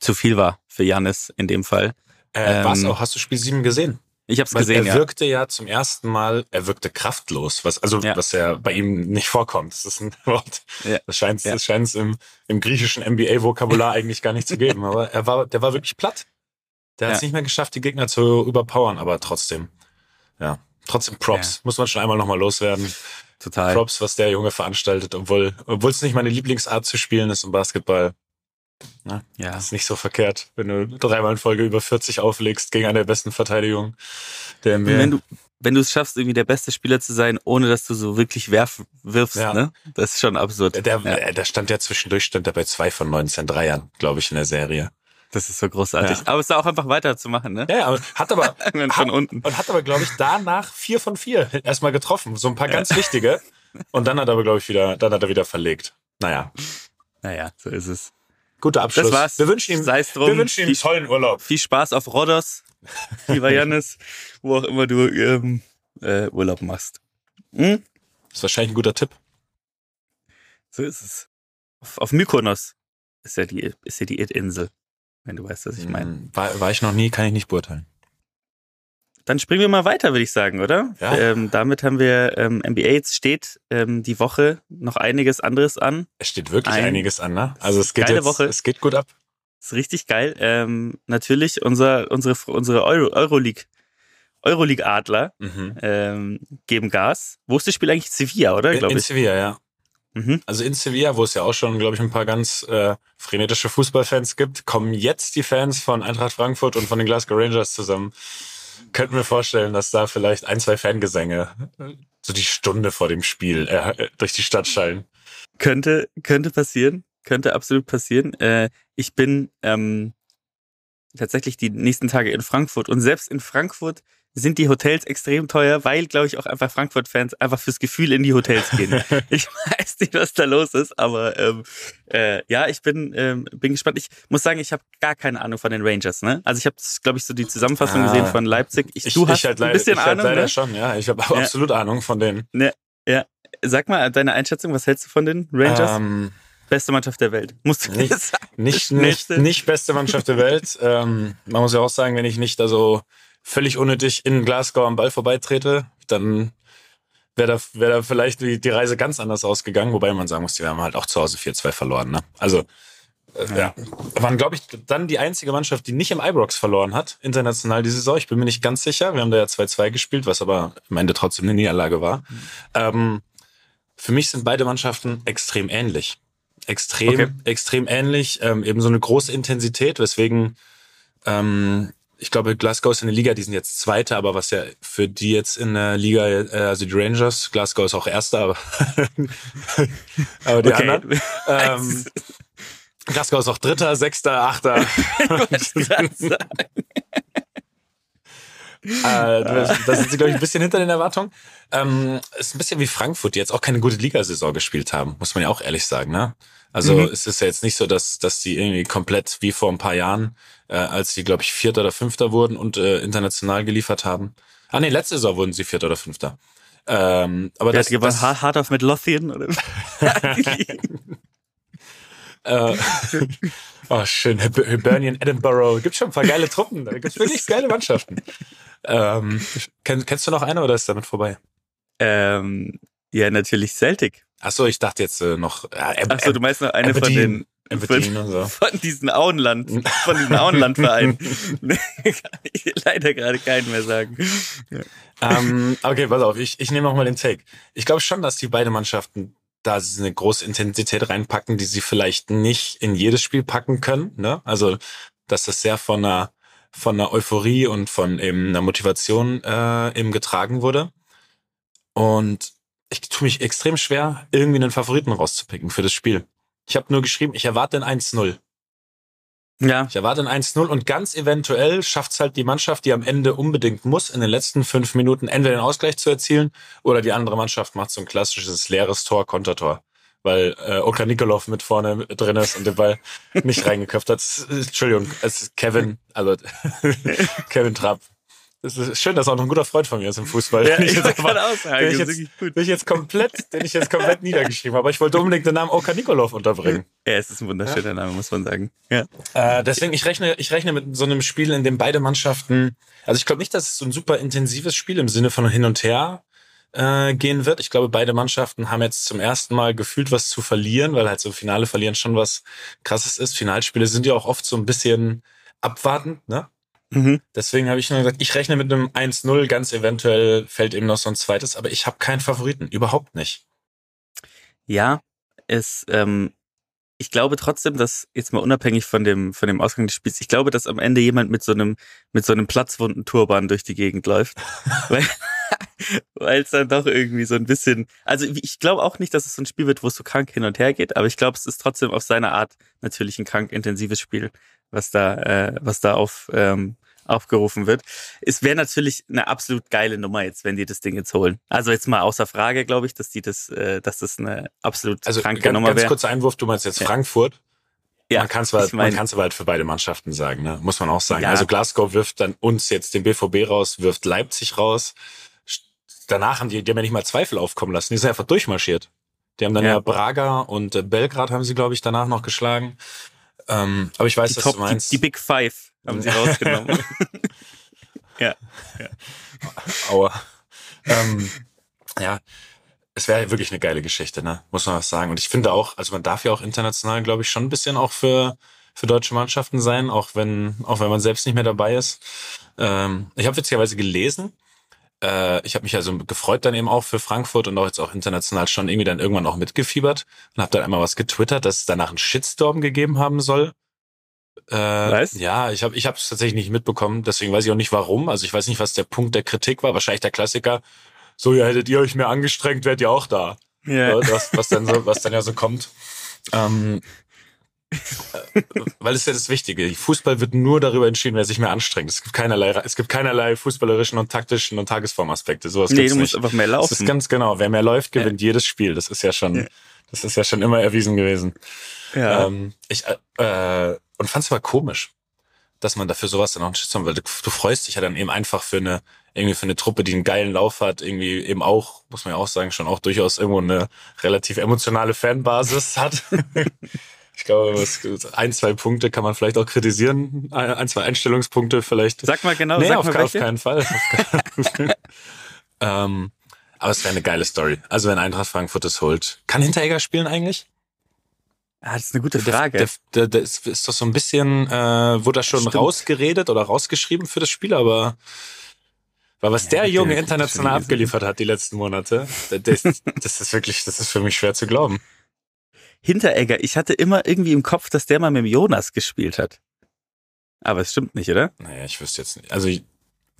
zu viel war für Janis in dem Fall. Äh, Ähm, was auch? Hast du Spiel 7 gesehen? Ich habe es gesehen, er wirkte ja zum ersten Mal, er wirkte kraftlos, was also Ja. was ja bei ihm nicht vorkommt. Das ist ein Wort. Ja. Das scheint Ja. scheint's im, im griechischen NBA-Vokabular eigentlich gar nicht zu geben. Aber er war, der war wirklich platt. Der hat es nicht mehr geschafft, die Gegner zu überpowern, aber trotzdem. Ja. Trotzdem Props. Muss man schon einmal nochmal loswerden. Total. Props, was der Junge veranstaltet, obwohl, obwohl es nicht meine Lieblingsart zu spielen ist im Basketball. Ja. Ist nicht so verkehrt, wenn du dreimal in Folge über 40 auflegst gegen eine der besten Verteidigungen der NBA. wenn du, wenn du es schaffst, irgendwie der beste Spieler zu sein, ohne dass du so wirklich werf, wirfst, Ja. ne? Das ist schon absurd. Der, ja, äh, der stand ja zwischendurch, stand er bei zwei von 19 Dreiern, glaube ich, in der Serie. das ist so großartig. Ja. Aber es ist auch einfach weiterzumachen, ne? Ja, aber hat aber, hat, von unten. und hat aber, glaube ich, danach vier von vier erstmal getroffen. So ein paar ganz wichtige. Und dann hat er aber, glaube ich, wieder, dann hat er wieder verlegt. Naja, Naja, so ist es. Guter Abschluss. Das war's. Wir wünschen ihm, Sei's drum. wir wünschen ihm einen Viel- tollen Urlaub. Viel Spaß auf Rhodos, lieber Janis, wo auch immer du ähm, äh, Urlaub machst. Hm? ist wahrscheinlich ein guter Tipp. So ist es. Auf, auf Mykonos ist ja die, ist ja die It-Insel, wenn du weißt, was ich meine. Hm, War, war ich noch nie, kann ich nicht beurteilen. Dann springen wir mal weiter, würde ich sagen, oder? Ja. Ähm, damit haben wir ähm, NBA. Jetzt steht ähm, die Woche noch einiges anderes an. Es steht wirklich Ein- einiges an, ne? Also es geht Geile jetzt, Woche. es geht gut ab. ist richtig geil. Ähm, natürlich unser, unsere, unsere Euro, Euroleague, Euroleague Adler Mhm. ähm, geben Gas. Wo ist das Spiel eigentlich? Sevilla, oder? In, in. Sevilla, ja. Mhm. Also in Sevilla, wo es ja auch schon, glaube ich, ein paar ganz äh, frenetische Fußballfans gibt, kommen jetzt die Fans von Eintracht Frankfurt und von den Glasgow Rangers zusammen. Könnten wir vorstellen, dass da vielleicht ein, zwei Fangesänge so die Stunde vor dem Spiel äh, durch die Stadt schallen. Könnte, könnte passieren. Könnte absolut passieren. Äh, ich bin ähm, tatsächlich die nächsten Tage in Frankfurt und selbst in Frankfurt sind die Hotels extrem teuer, weil, glaube ich, auch einfach Frankfurt-Fans einfach fürs Gefühl in die Hotels gehen. ich weiß nicht, was da los ist, aber ähm, äh, ja, ich bin, ähm, bin gespannt. Ich muss sagen, ich habe gar keine Ahnung von den Rangers. Ne? Also ich habe, glaube ich, so die Zusammenfassung Ah. gesehen von Leipzig. Ich, Ich, du hast ich halt ein leider, bisschen ich halt Ahnung, leider ne? schon, ja. Ich habe Ja. absolut Ahnung von denen. Sag mal deine Einschätzung, was hältst du von den Rangers? Ähm, Beste Mannschaft der Welt. Musst du Nicht- sagen. nicht, nicht, nicht beste Mannschaft der Welt. ähm, man muss ja auch sagen, wenn ich nicht da so völlig unnötig in Glasgow am Ball vorbeitrete, dann wäre da, wär da vielleicht die, die Reise ganz anders ausgegangen. Wobei man sagen muss, die haben halt auch zu Hause 4-2 verloren. Ne? Also, äh, ja. Waren, glaube ich, dann die einzige Mannschaft, die nicht im Ibrox verloren hat, international die Saison. Ich bin mir nicht ganz sicher. Wir haben da ja 2-2 gespielt, was aber am Ende trotzdem eine Niederlage war. Ähm, für mich sind beide Mannschaften extrem ähnlich. Extrem, Okay. extrem ähnlich. Ähm, eben so eine große Intensität, weswegen ähm, ich glaube, Glasgow ist in der Liga, die sind jetzt Zweiter, aber was ja für die jetzt in der Liga, äh, also die Rangers, Glasgow ist auch Erster, aber, aber die Okay. anderen. Ähm, Glasgow ist auch Dritter, Sechster, Achter. Äh, da sind sie, glaube ich, ein bisschen hinter den Erwartungen. Ähm, ist ein bisschen wie Frankfurt, die jetzt auch keine gute Ligasaison gespielt haben, muss man ja auch ehrlich sagen. Ne? Also mhm. es ist ja jetzt nicht so, dass, dass die irgendwie komplett wie vor ein paar Jahren, äh, als sie, glaube ich, Vierter oder Fünfter wurden und äh, international geliefert haben. Ah nee, letzte Saison wurden sie Vierter oder Fünfter. Ähm, aber Wer das, hat gewonnen? das, Hard auf mit Lothian? Oder? äh, oh, schön. Hibernian Edinburgh. Gibt schon ein paar geile Truppen. Da gibt's wirklich geile Mannschaften. Ähm, kenn, kennst du noch eine oder ist damit vorbei? ähm, ja, natürlich Celtic. Ach so, ich dachte jetzt äh, noch. Ja, Ab- Achso, du meinst noch eine von Aberdeen. den Aberdeen von, so. von diesen Auenland, von diesen Auenlandvereinen. Leider gerade keinen mehr sagen. ähm, okay, pass auf, ich, ich nehme noch mal den Take. Ich glaube schon, dass die beiden Mannschaften da eine große Intensität reinpacken, die sie vielleicht nicht in jedes Spiel packen können. Ne? Also, dass das sehr von einer, von einer Euphorie und von eben einer Motivation äh, eben getragen wurde. Und ich tue mich extrem schwer, irgendwie einen Favoriten rauszupicken für das Spiel. Ich habe nur geschrieben, ich erwarte ein 1-0. Ja, Ich erwarte ein 1-0 und ganz eventuell schafft's halt die Mannschaft, die am Ende unbedingt muss, in den letzten fünf Minuten entweder den Ausgleich zu erzielen oder die andere Mannschaft macht so ein klassisches leeres Tor, Kontertor. Weil äh, Oka Nikolov mit vorne drin ist und den Ball nicht reingeköpft hat. Es ist- Entschuldigung, es ist Kevin, also Kevin Trapp. Es ist schön, dass auch noch ein guter Freund von mir ist im Fußball. ja Den ich jetzt wollte einfach- gerade auch sagen, den ich das jetzt, den ich jetzt komplett, den ich jetzt komplett niedergeschrieben habe. Aber ich wollte unbedingt den Namen Oka Nikolov unterbringen. Ja, es ist ein wunderschöner Name, muss man sagen. Ja. Äh, deswegen, ich rechne, ich rechne mit so einem Spiel, in dem beide Mannschaften, also ich glaube nicht, dass es so ein super intensives Spiel im Sinne von hin und her äh, gehen wird. Ich glaube, beide Mannschaften haben jetzt zum ersten Mal gefühlt was zu verlieren, weil halt so Finale verlieren schon was krasses ist. Finalspiele sind ja auch oft so ein bisschen abwartend, ne? Mhm. Deswegen habe ich nur gesagt, ich rechne mit einem 1-0, ganz eventuell fällt eben noch so ein zweites, aber ich habe keinen Favoriten, überhaupt nicht. Ja, es, ähm, ich glaube trotzdem, dass jetzt mal unabhängig von dem von dem Ausgang des Spiels, ich glaube, dass am Ende jemand mit so einem mit so einem platzwunden Turban durch die Gegend läuft, weil es dann doch irgendwie so ein bisschen, also ich glaube auch nicht, dass es so ein Spiel wird, wo es so krank hin und her geht, aber ich glaube, es ist trotzdem auf seine Art natürlich ein krank intensives Spiel, was da äh, was da auf ähm, aufgerufen wird. Es wäre natürlich eine absolut geile Nummer jetzt, wenn die das Ding jetzt holen. Also jetzt mal außer Frage, glaube ich, dass die das, äh, dass das eine absolut Also kranke ganz, Nummer ganz wäre. kurzer Einwurf, du meinst jetzt Ja. Frankfurt. Ja, man kann es mein- man kann's aber halt für beide Mannschaften sagen, ne? muss man auch sagen. Ja. Also Glasgow wirft dann uns jetzt den BVB raus, wirft Leipzig raus. Danach haben die, die haben ja nicht mal Zweifel aufkommen lassen. Die sind einfach durchmarschiert. Die haben dann ja, Ja. Braga und äh, Belgrad haben sie, glaube ich, danach noch geschlagen. Ähm, aber ich weiß, die, was Top, du die, meinst. die Big Five haben sie rausgenommen. ja. Aua. ähm, ja, es wäre wirklich eine geile Geschichte, ne? Muss man was sagen. Und ich finde auch, also man darf ja auch international, glaube ich, schon ein bisschen auch für, für deutsche Mannschaften sein, auch wenn, auch wenn man selbst nicht mehr dabei ist. Ähm, ich habe witzigerweise gelesen, äh, ich habe mich also gefreut dann eben auch für Frankfurt und auch jetzt auch international schon irgendwie dann irgendwann auch mitgefiebert und habe dann einmal was getwittert, dass es danach einen Shitstorm gegeben haben soll. Äh, Was? Ja, ich habe ich es tatsächlich nicht mitbekommen, deswegen weiß ich auch nicht warum. Also ich weiß nicht, was der Punkt der Kritik war. Wahrscheinlich der Klassiker. So, ja, hättet ihr euch mehr angestrengt, wärt ihr auch da. ja. Ja, was, was dann so, was dann ja so kommt. Ähm, äh, weil es ist ja das Wichtige. Fußball wird nur darüber entschieden, wer sich mehr anstrengt. Es gibt keinerlei, es gibt keinerlei fußballerischen und taktischen und Tagesformaspekte. Sowas Nee, gibt's du musst nicht. einfach mehr Das ist laufen. ganz genau. Wer mehr läuft, gewinnt jedes Spiel. Das ist ja schon, Ja. das ist ja schon immer erwiesen gewesen. ja. Ähm, ich, äh, äh, und fand's aber komisch, dass man dafür sowas dann auch Shitstorm, weil du, du freust dich ja dann eben einfach für eine, irgendwie für eine Truppe, die einen geilen Lauf hat, irgendwie eben auch, muss man ja auch sagen, schon auch durchaus irgendwo eine relativ emotionale Fanbasis hat. ich glaube, ein, zwei Punkte kann man vielleicht auch kritisieren, ein, zwei Einstellungspunkte vielleicht. Sag mal genau, nee, sag auf, mal auf keinen Fall. Auf keinen Fall. ähm, aber es wäre eine geile Story. Also wenn Eintracht Frankfurt es holt. Kann Hinteregger spielen eigentlich? Ah, das ist eine gute Frage. Der, der, der ist, ist doch so ein bisschen, äh, wurde da schon Stimmt. rausgeredet oder rausgeschrieben für das Spiel, aber weil was der der Junge international abgeliefert hat die letzten Monate, das, das ist wirklich, das ist für mich schwer zu glauben. Hinteregger, ich hatte immer irgendwie im Kopf, dass der mal mit dem Jonas gespielt hat. Aber es stimmt nicht, oder? Naja, ich wüsste jetzt nicht. Also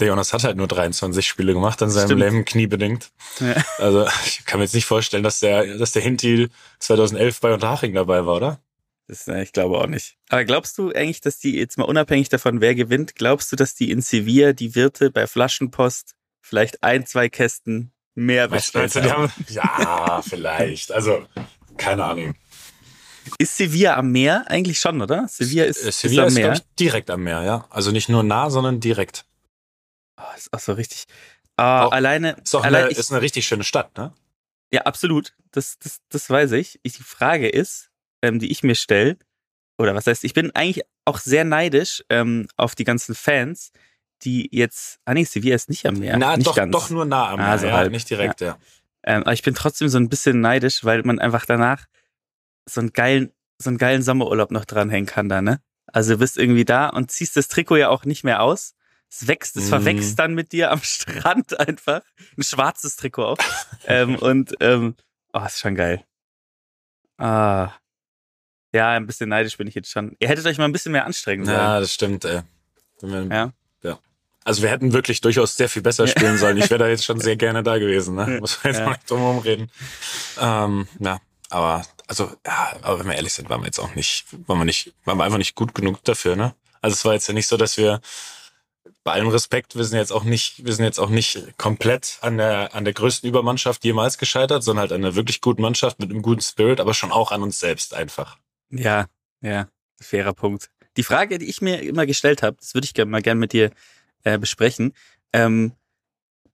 der Jonas hat halt nur 23 Spiele gemacht an seinem Stimmt. Leben, kniebedingt. Ja. Also ich kann mir jetzt nicht vorstellen, dass der, dass der Hinti 2011 bei Unterhaching dabei war, oder? Das, äh, ich glaube auch nicht. Aber glaubst du eigentlich, dass die, jetzt mal unabhängig davon, wer gewinnt, glaubst du, dass die in Sevilla die Wirte bei Flaschenpost vielleicht ein, zwei Kästen mehr bestellt haben? haben? Ja, vielleicht. Also, keine Ahnung. Ist Sevilla am Meer? Eigentlich schon, oder? Sevilla ist, Äh, Sevilla ist ist, am Meer. ich, direkt am Meer, ja. Also nicht nur nah, sondern direkt. oh, ist auch so richtig. Ah, Auch- alleine. Ist auch allein eine, ich, ist eine richtig schöne Stadt, ne? ja, absolut. Das, das, das weiß ich. ich. Die Frage ist, ähm, die ich mir stelle, oder was heißt, ich bin eigentlich auch sehr neidisch ähm, auf die ganzen Fans, die jetzt. Ah nee, Sevilla ist nicht am Meer. Na, nicht doch, ganz. doch nur nah am Meer, Also ja, halb. nicht direkt, ja. Ähm, aber ich bin trotzdem so ein bisschen neidisch, weil man einfach danach so einen geilen, so einen geilen Sommerurlaub noch dranhängen kann da, ne? Also du bist irgendwie da und ziehst das Trikot ja auch nicht mehr aus. Es wächst, es Mhm. verwächst dann mit dir am Strand einfach. Ein schwarzes Trikot auch. ähm, und ähm, oh, ist schon geil. Ah. Ja, ein bisschen neidisch bin ich jetzt schon. Ihr hättet euch mal ein bisschen mehr anstrengen sollen. Ja, das stimmt, ey. Wir- Ja. ja. Also wir hätten wirklich durchaus sehr viel besser spielen sollen. Ich wäre da jetzt schon sehr gerne da gewesen, ne? Muss man jetzt Ja. mal drum herum reden. Ähm, ja, aber, also, ja, aber wenn wir ehrlich sind, waren wir jetzt auch nicht, waren wir nicht, waren wir einfach nicht gut genug dafür, ne? Also es war jetzt ja nicht so, dass wir, bei allem Respekt, wir sind jetzt auch nicht, wir sind jetzt auch nicht komplett an der, an der größten Übermannschaft jemals gescheitert, sondern halt an einer wirklich guten Mannschaft mit einem guten Spirit, aber schon auch an uns selbst einfach. Ja, ja, fairer Punkt. Die Frage, die ich mir immer gestellt habe, das würde ich gerne mal gern mit dir äh, besprechen. Ähm,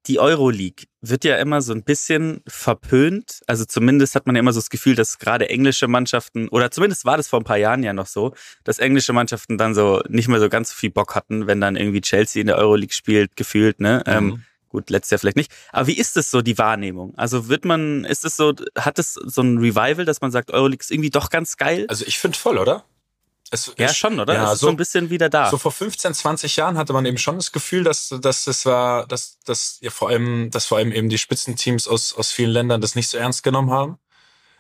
die Euroleague wird ja immer so ein bisschen verpönt. Also zumindest hat man ja immer so das Gefühl, dass gerade englische Mannschaften, oder zumindest war das vor ein paar Jahren ja noch so, dass englische Mannschaften dann so nicht mehr so ganz so viel Bock hatten, wenn dann irgendwie Chelsea in der Euroleague spielt, gefühlt, ne? Ähm, Mhm. Gut, letztes Jahr vielleicht nicht. Aber wie ist es so, die Wahrnehmung? Also wird man, ist es so, hat es so ein Revival, dass man sagt, Euroleague ist irgendwie doch ganz geil? Also ich finde voll, oder? Es, Ja, es- schon, oder? Ja, es ist so, so ein bisschen wieder da. so vor 15, 20 Jahren hatte man eben schon das Gefühl, dass, dass es war, dass, dass ja vor allem, dass vor allem eben die Spitzenteams aus, aus vielen Ländern das nicht so ernst genommen haben.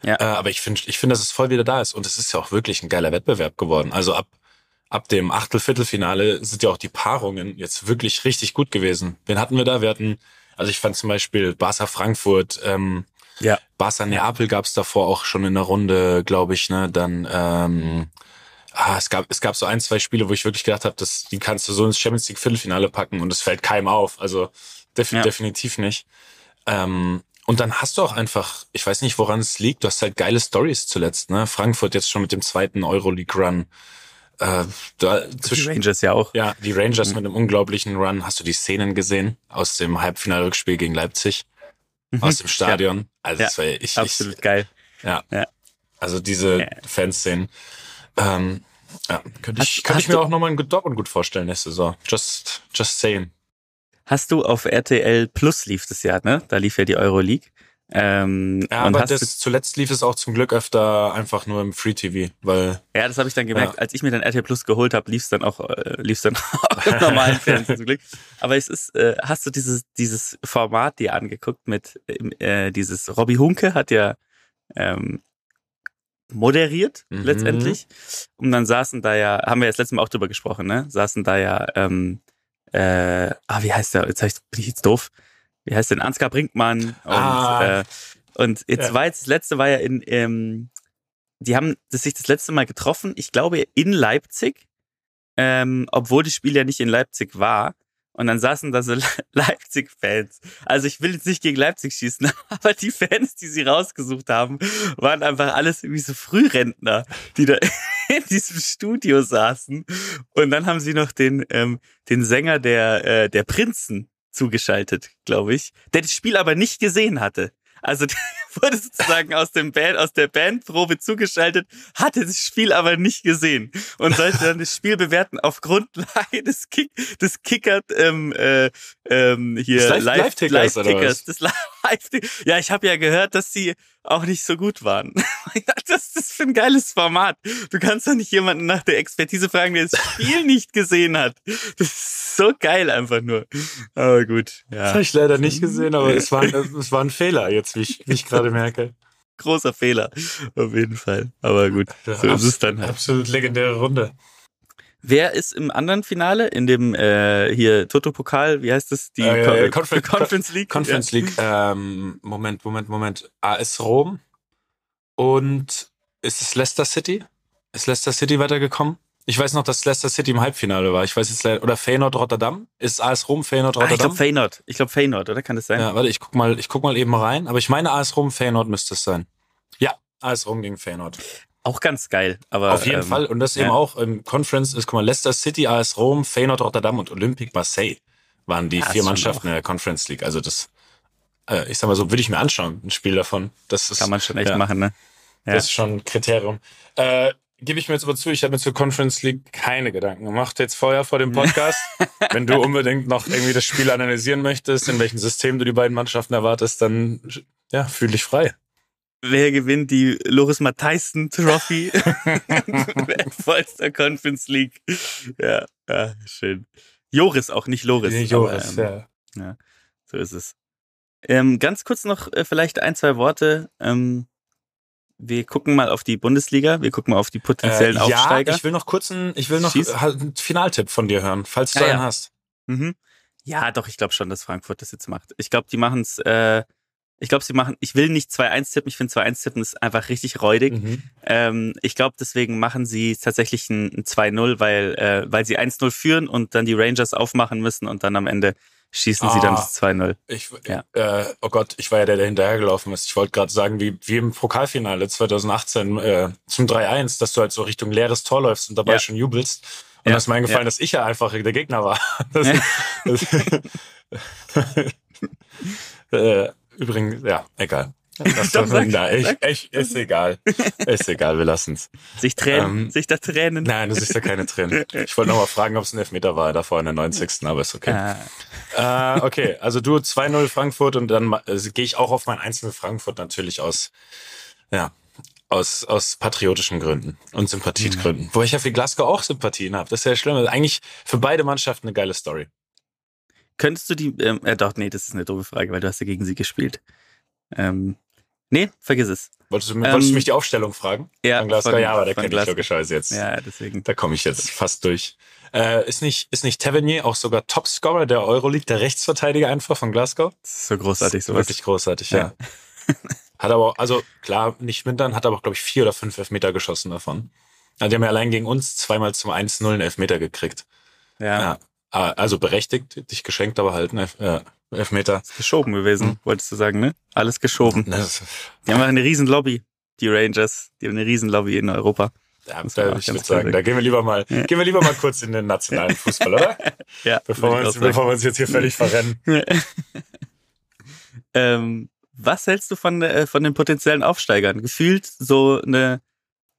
Ja. Äh, aber ich finde, ich finde, dass es voll wieder da ist. Und es ist ja auch wirklich ein geiler Wettbewerb geworden. Also ab, ab dem Achtel, Viertelfinale sind ja auch die Paarungen jetzt wirklich richtig gut gewesen. Wen hatten wir da? Wir hatten, also ich fand zum Beispiel Barca Frankfurt, ähm, Ja. Barca Neapel gab es davor auch schon in der Runde, glaube ich, ne? Dann ähm, ah, es gab es gab so ein, zwei Spiele, wo ich wirklich gedacht habe, dass die kannst du so ins Champions League Viertelfinale packen und es fällt keinem auf. Also def Ja. definitiv nicht. Ähm, und dann hast du auch einfach, ich weiß nicht, woran es liegt, du hast halt geile Stories zuletzt, ne? Frankfurt jetzt schon mit dem zweiten Euroleague-Run. Äh, da Die zwischen, Rangers ja auch. ja, die Rangers Mhm. mit einem unglaublichen Run. Hast du die Szenen gesehen aus dem Halbfinalrückspiel gegen Leipzig? Aus dem Stadion? Also Ja, das war ich, ich, Absolut geil. ja. Ja. Also diese Ja. Fanszenen. Ähm, ja, könnte ich, Hast- könnte ich hast mir du- auch nochmal in Dortmund gut vorstellen nächste Saison. Just, just saying. Hast du auf RTL Plus lief das ja, ne? Da lief ja die Euroleague. Ähm, Ja, und aber das, zuletzt lief es auch zum Glück öfter einfach nur im Free TV, weil ja, das habe ich dann gemerkt. Ja. Als ich mir dann RTL Plus geholt habe, lief es dann auch, äh, lief's dann auch im normalen Fernsehen zum Glück. Aber es ist, äh, hast du dieses dieses Format dir angeguckt mit äh, dieses Robbie Hunke hat ja ähm, moderiert Mhm. letztendlich und dann saßen da ja, haben wir ja das letzte Mal auch drüber gesprochen, ne? Saßen da ja, ähm, äh, ah, wie heißt der? Jetzt ich, bin ich jetzt doof. Wie heißt denn Ansgar Brinkmann und Ah. äh, und jetzt Ja. war jetzt das letzte war ja in ähm, die haben das sich das letzte Mal getroffen, ich glaube in Leipzig, ähm, obwohl das Spiel ja nicht in Leipzig war. Und dann saßen da so Le- Leipzig-Fans. Also ich will jetzt nicht gegen Leipzig schießen, aber die Fans, die sie rausgesucht haben, waren einfach alles irgendwie so Frührentner, die da in diesem Studio saßen. Und dann haben sie noch den, ähm, den Sänger der, äh, der Prinzen zugeschaltet, glaube ich, der das Spiel aber nicht gesehen hatte. Also der wurde sozusagen aus dem Band, aus der Bandprobe zugeschaltet, hatte das Spiel aber nicht gesehen und sollte dann das Spiel bewerten auf Grundlage des Kick, des Kickers ähm, äh, ähm, hier Des Live- Live-Tickers oder was? des Live Ja, ich habe ja gehört, dass sie auch nicht so gut waren. das ist für ein geiles Format. Du kannst doch nicht jemanden nach der Expertise fragen, der das Spiel nicht gesehen hat. Das so geil einfach nur. Aber gut, das ja. habe ich leider nicht gesehen, aber es war, ein- es war ein Fehler jetzt, wie ich, wie ich gerade merke. Großer Fehler. Auf jeden Fall. Aber gut, so ist es dann halt. Absolut legendäre Runde. Wer ist im anderen Finale? In dem äh, hier Toto-Pokal, wie heißt das? Die Äh, Ko- Confer- Conference League? Conference League, ähm, Moment, Moment, Moment. AS Rom und ist es Leicester City? Ist Leicester City weitergekommen? Ich weiß noch, dass Leicester City im Halbfinale war. Ich weiß jetzt leider, oder Feyenoord Rotterdam? Ist AS Rom Feyenoord Ah, ich Rotterdam? glaube Feyenoord. Ich glaube Feyenoord, oder? Kann das sein? ja, warte, ich guck mal, ich guck mal eben rein. Aber ich meine AS Rom Feyenoord müsste es sein. Ja, AS Rom gegen Feyenoord. Auch ganz geil. Aber, Auf jeden ähm, Fall. Und das eben ja. auch im Conference ist, guck mal, Leicester City, AS Rom, Feyenoord Rotterdam und Olympique Marseille waren die Ja, ist vier Mannschaften in der Conference League. Also das, äh, ich sag mal so, würde ich mir anschauen, ein Spiel davon. Das ist, Kann man schon echt ja. machen, ne? Ja. Das ist schon ein Kriterium. Äh, Gebe ich mir jetzt aber zu, ich habe mir zur Conference League keine Gedanken gemacht jetzt vorher vor dem Podcast. Wenn du unbedingt noch irgendwie das Spiel analysieren möchtest, in welchem System du die beiden Mannschaften erwartest, dann ja, fühl dich frei. Wer gewinnt die Loris Matthijssen Trophy? Wertvollster Conference League. Ja, ja, schön. Joris auch, nicht Loris. aber, ähm, ja. So ist es. Ähm, ganz kurz noch äh, vielleicht ein, zwei Worte. Ähm, wir gucken mal auf die Bundesliga, wir gucken mal auf die potenziellen Äh, Aufsteiger. Ja, ich will noch kurz einen, ich will noch Schieß. halt einen Finaltipp von dir hören, falls du Ja, einen ja. hast. Mhm. Ja, doch, ich glaube schon, dass Frankfurt das jetzt macht. Ich glaube, die machen es, äh, ich glaube, sie machen, ich will nicht 2-1 tippen, ich finde 2-1 tippen ist einfach richtig räudig. Mhm. Ähm, ich glaube, deswegen machen sie tatsächlich ein, ein 2-0, weil, äh, weil sie 1-0 führen und dann die Rangers aufmachen müssen und dann am Ende schießen sie dann Ah. das 2-0. Ich, Ja. äh, oh Gott, ich war ja der, der hinterhergelaufen ist. Ich wollte gerade sagen, wie, wie im Pokalfinale 2018 äh, zum 3-1, dass du halt so Richtung leeres Tor läufst und dabei Ja. schon jubelst. Und Ja, da ist mir eingefallen, ja. dass ich ja einfach der Gegner war. Das, das, äh, übrigens, ja, egal. Das, Doch, sag, na, ich, sag. ich, ist egal. Ist egal, wir lassen's. Sich Tränen, Ähm, sich da Tränen. Nein, du siehst ja keine Tränen. Ich wollte noch mal fragen, ob es ein Elfmeter war davor in der 90. Aber ist okay. Ah, Äh, okay, also du 2-0 Frankfurt und dann äh, gehe ich auch auf mein einzelne Frankfurt natürlich aus, ja, aus, aus patriotischen Gründen und Sympathiegründen. Wo ich ja für Glasgow auch Sympathien habe. Das ist ja schlimm. Also eigentlich für beide Mannschaften eine geile Story. Könntest du die, ähm, äh, doch, nee, das ist eine doofe Frage, weil du hast ja gegen sie gespielt. Ähm, nee, vergiss es. Wolltest du, Ähm, wolltest du mich die Aufstellung fragen? Ja, Von Glasgow? von- ja, aber der von kennt ich logischerweise jetzt. Ja, deswegen. Da komme ich jetzt fast durch. Äh, ist nicht, ist nicht Tavernier auch sogar Topscorer der Euroleague, der Rechtsverteidiger einfach von Glasgow? Das ist so großartig, ist sowas. Wirklich großartig, ja. Ja. Hat aber, auch- also klar, nicht mindern, hat aber, glaube ich, vier oder fünf Elfmeter geschossen davon. Also die haben ja allein gegen uns zweimal zum 1-0 einen Elfmeter gekriegt. Ja, Ja. Ah, Also berechtigt, dich geschenkt, aber halt Elf äh, Elfmeter. ist geschoben gewesen, wolltest du sagen, ne? Alles geschoben. Das- Die haben auch eine riesen Lobby, die Rangers. Die haben eine riesen Lobby in Europa. Ja, da, auch ich würde sagen, da gehen wir lieber mal, Ja. gehen wir lieber mal kurz in den nationalen Fußball, oder? Ja, Bevor wir, uns, bevor wir uns jetzt hier völlig verrennen. ähm, was hältst du von, äh, von den potenziellen Aufsteigern? Gefühlt so eine,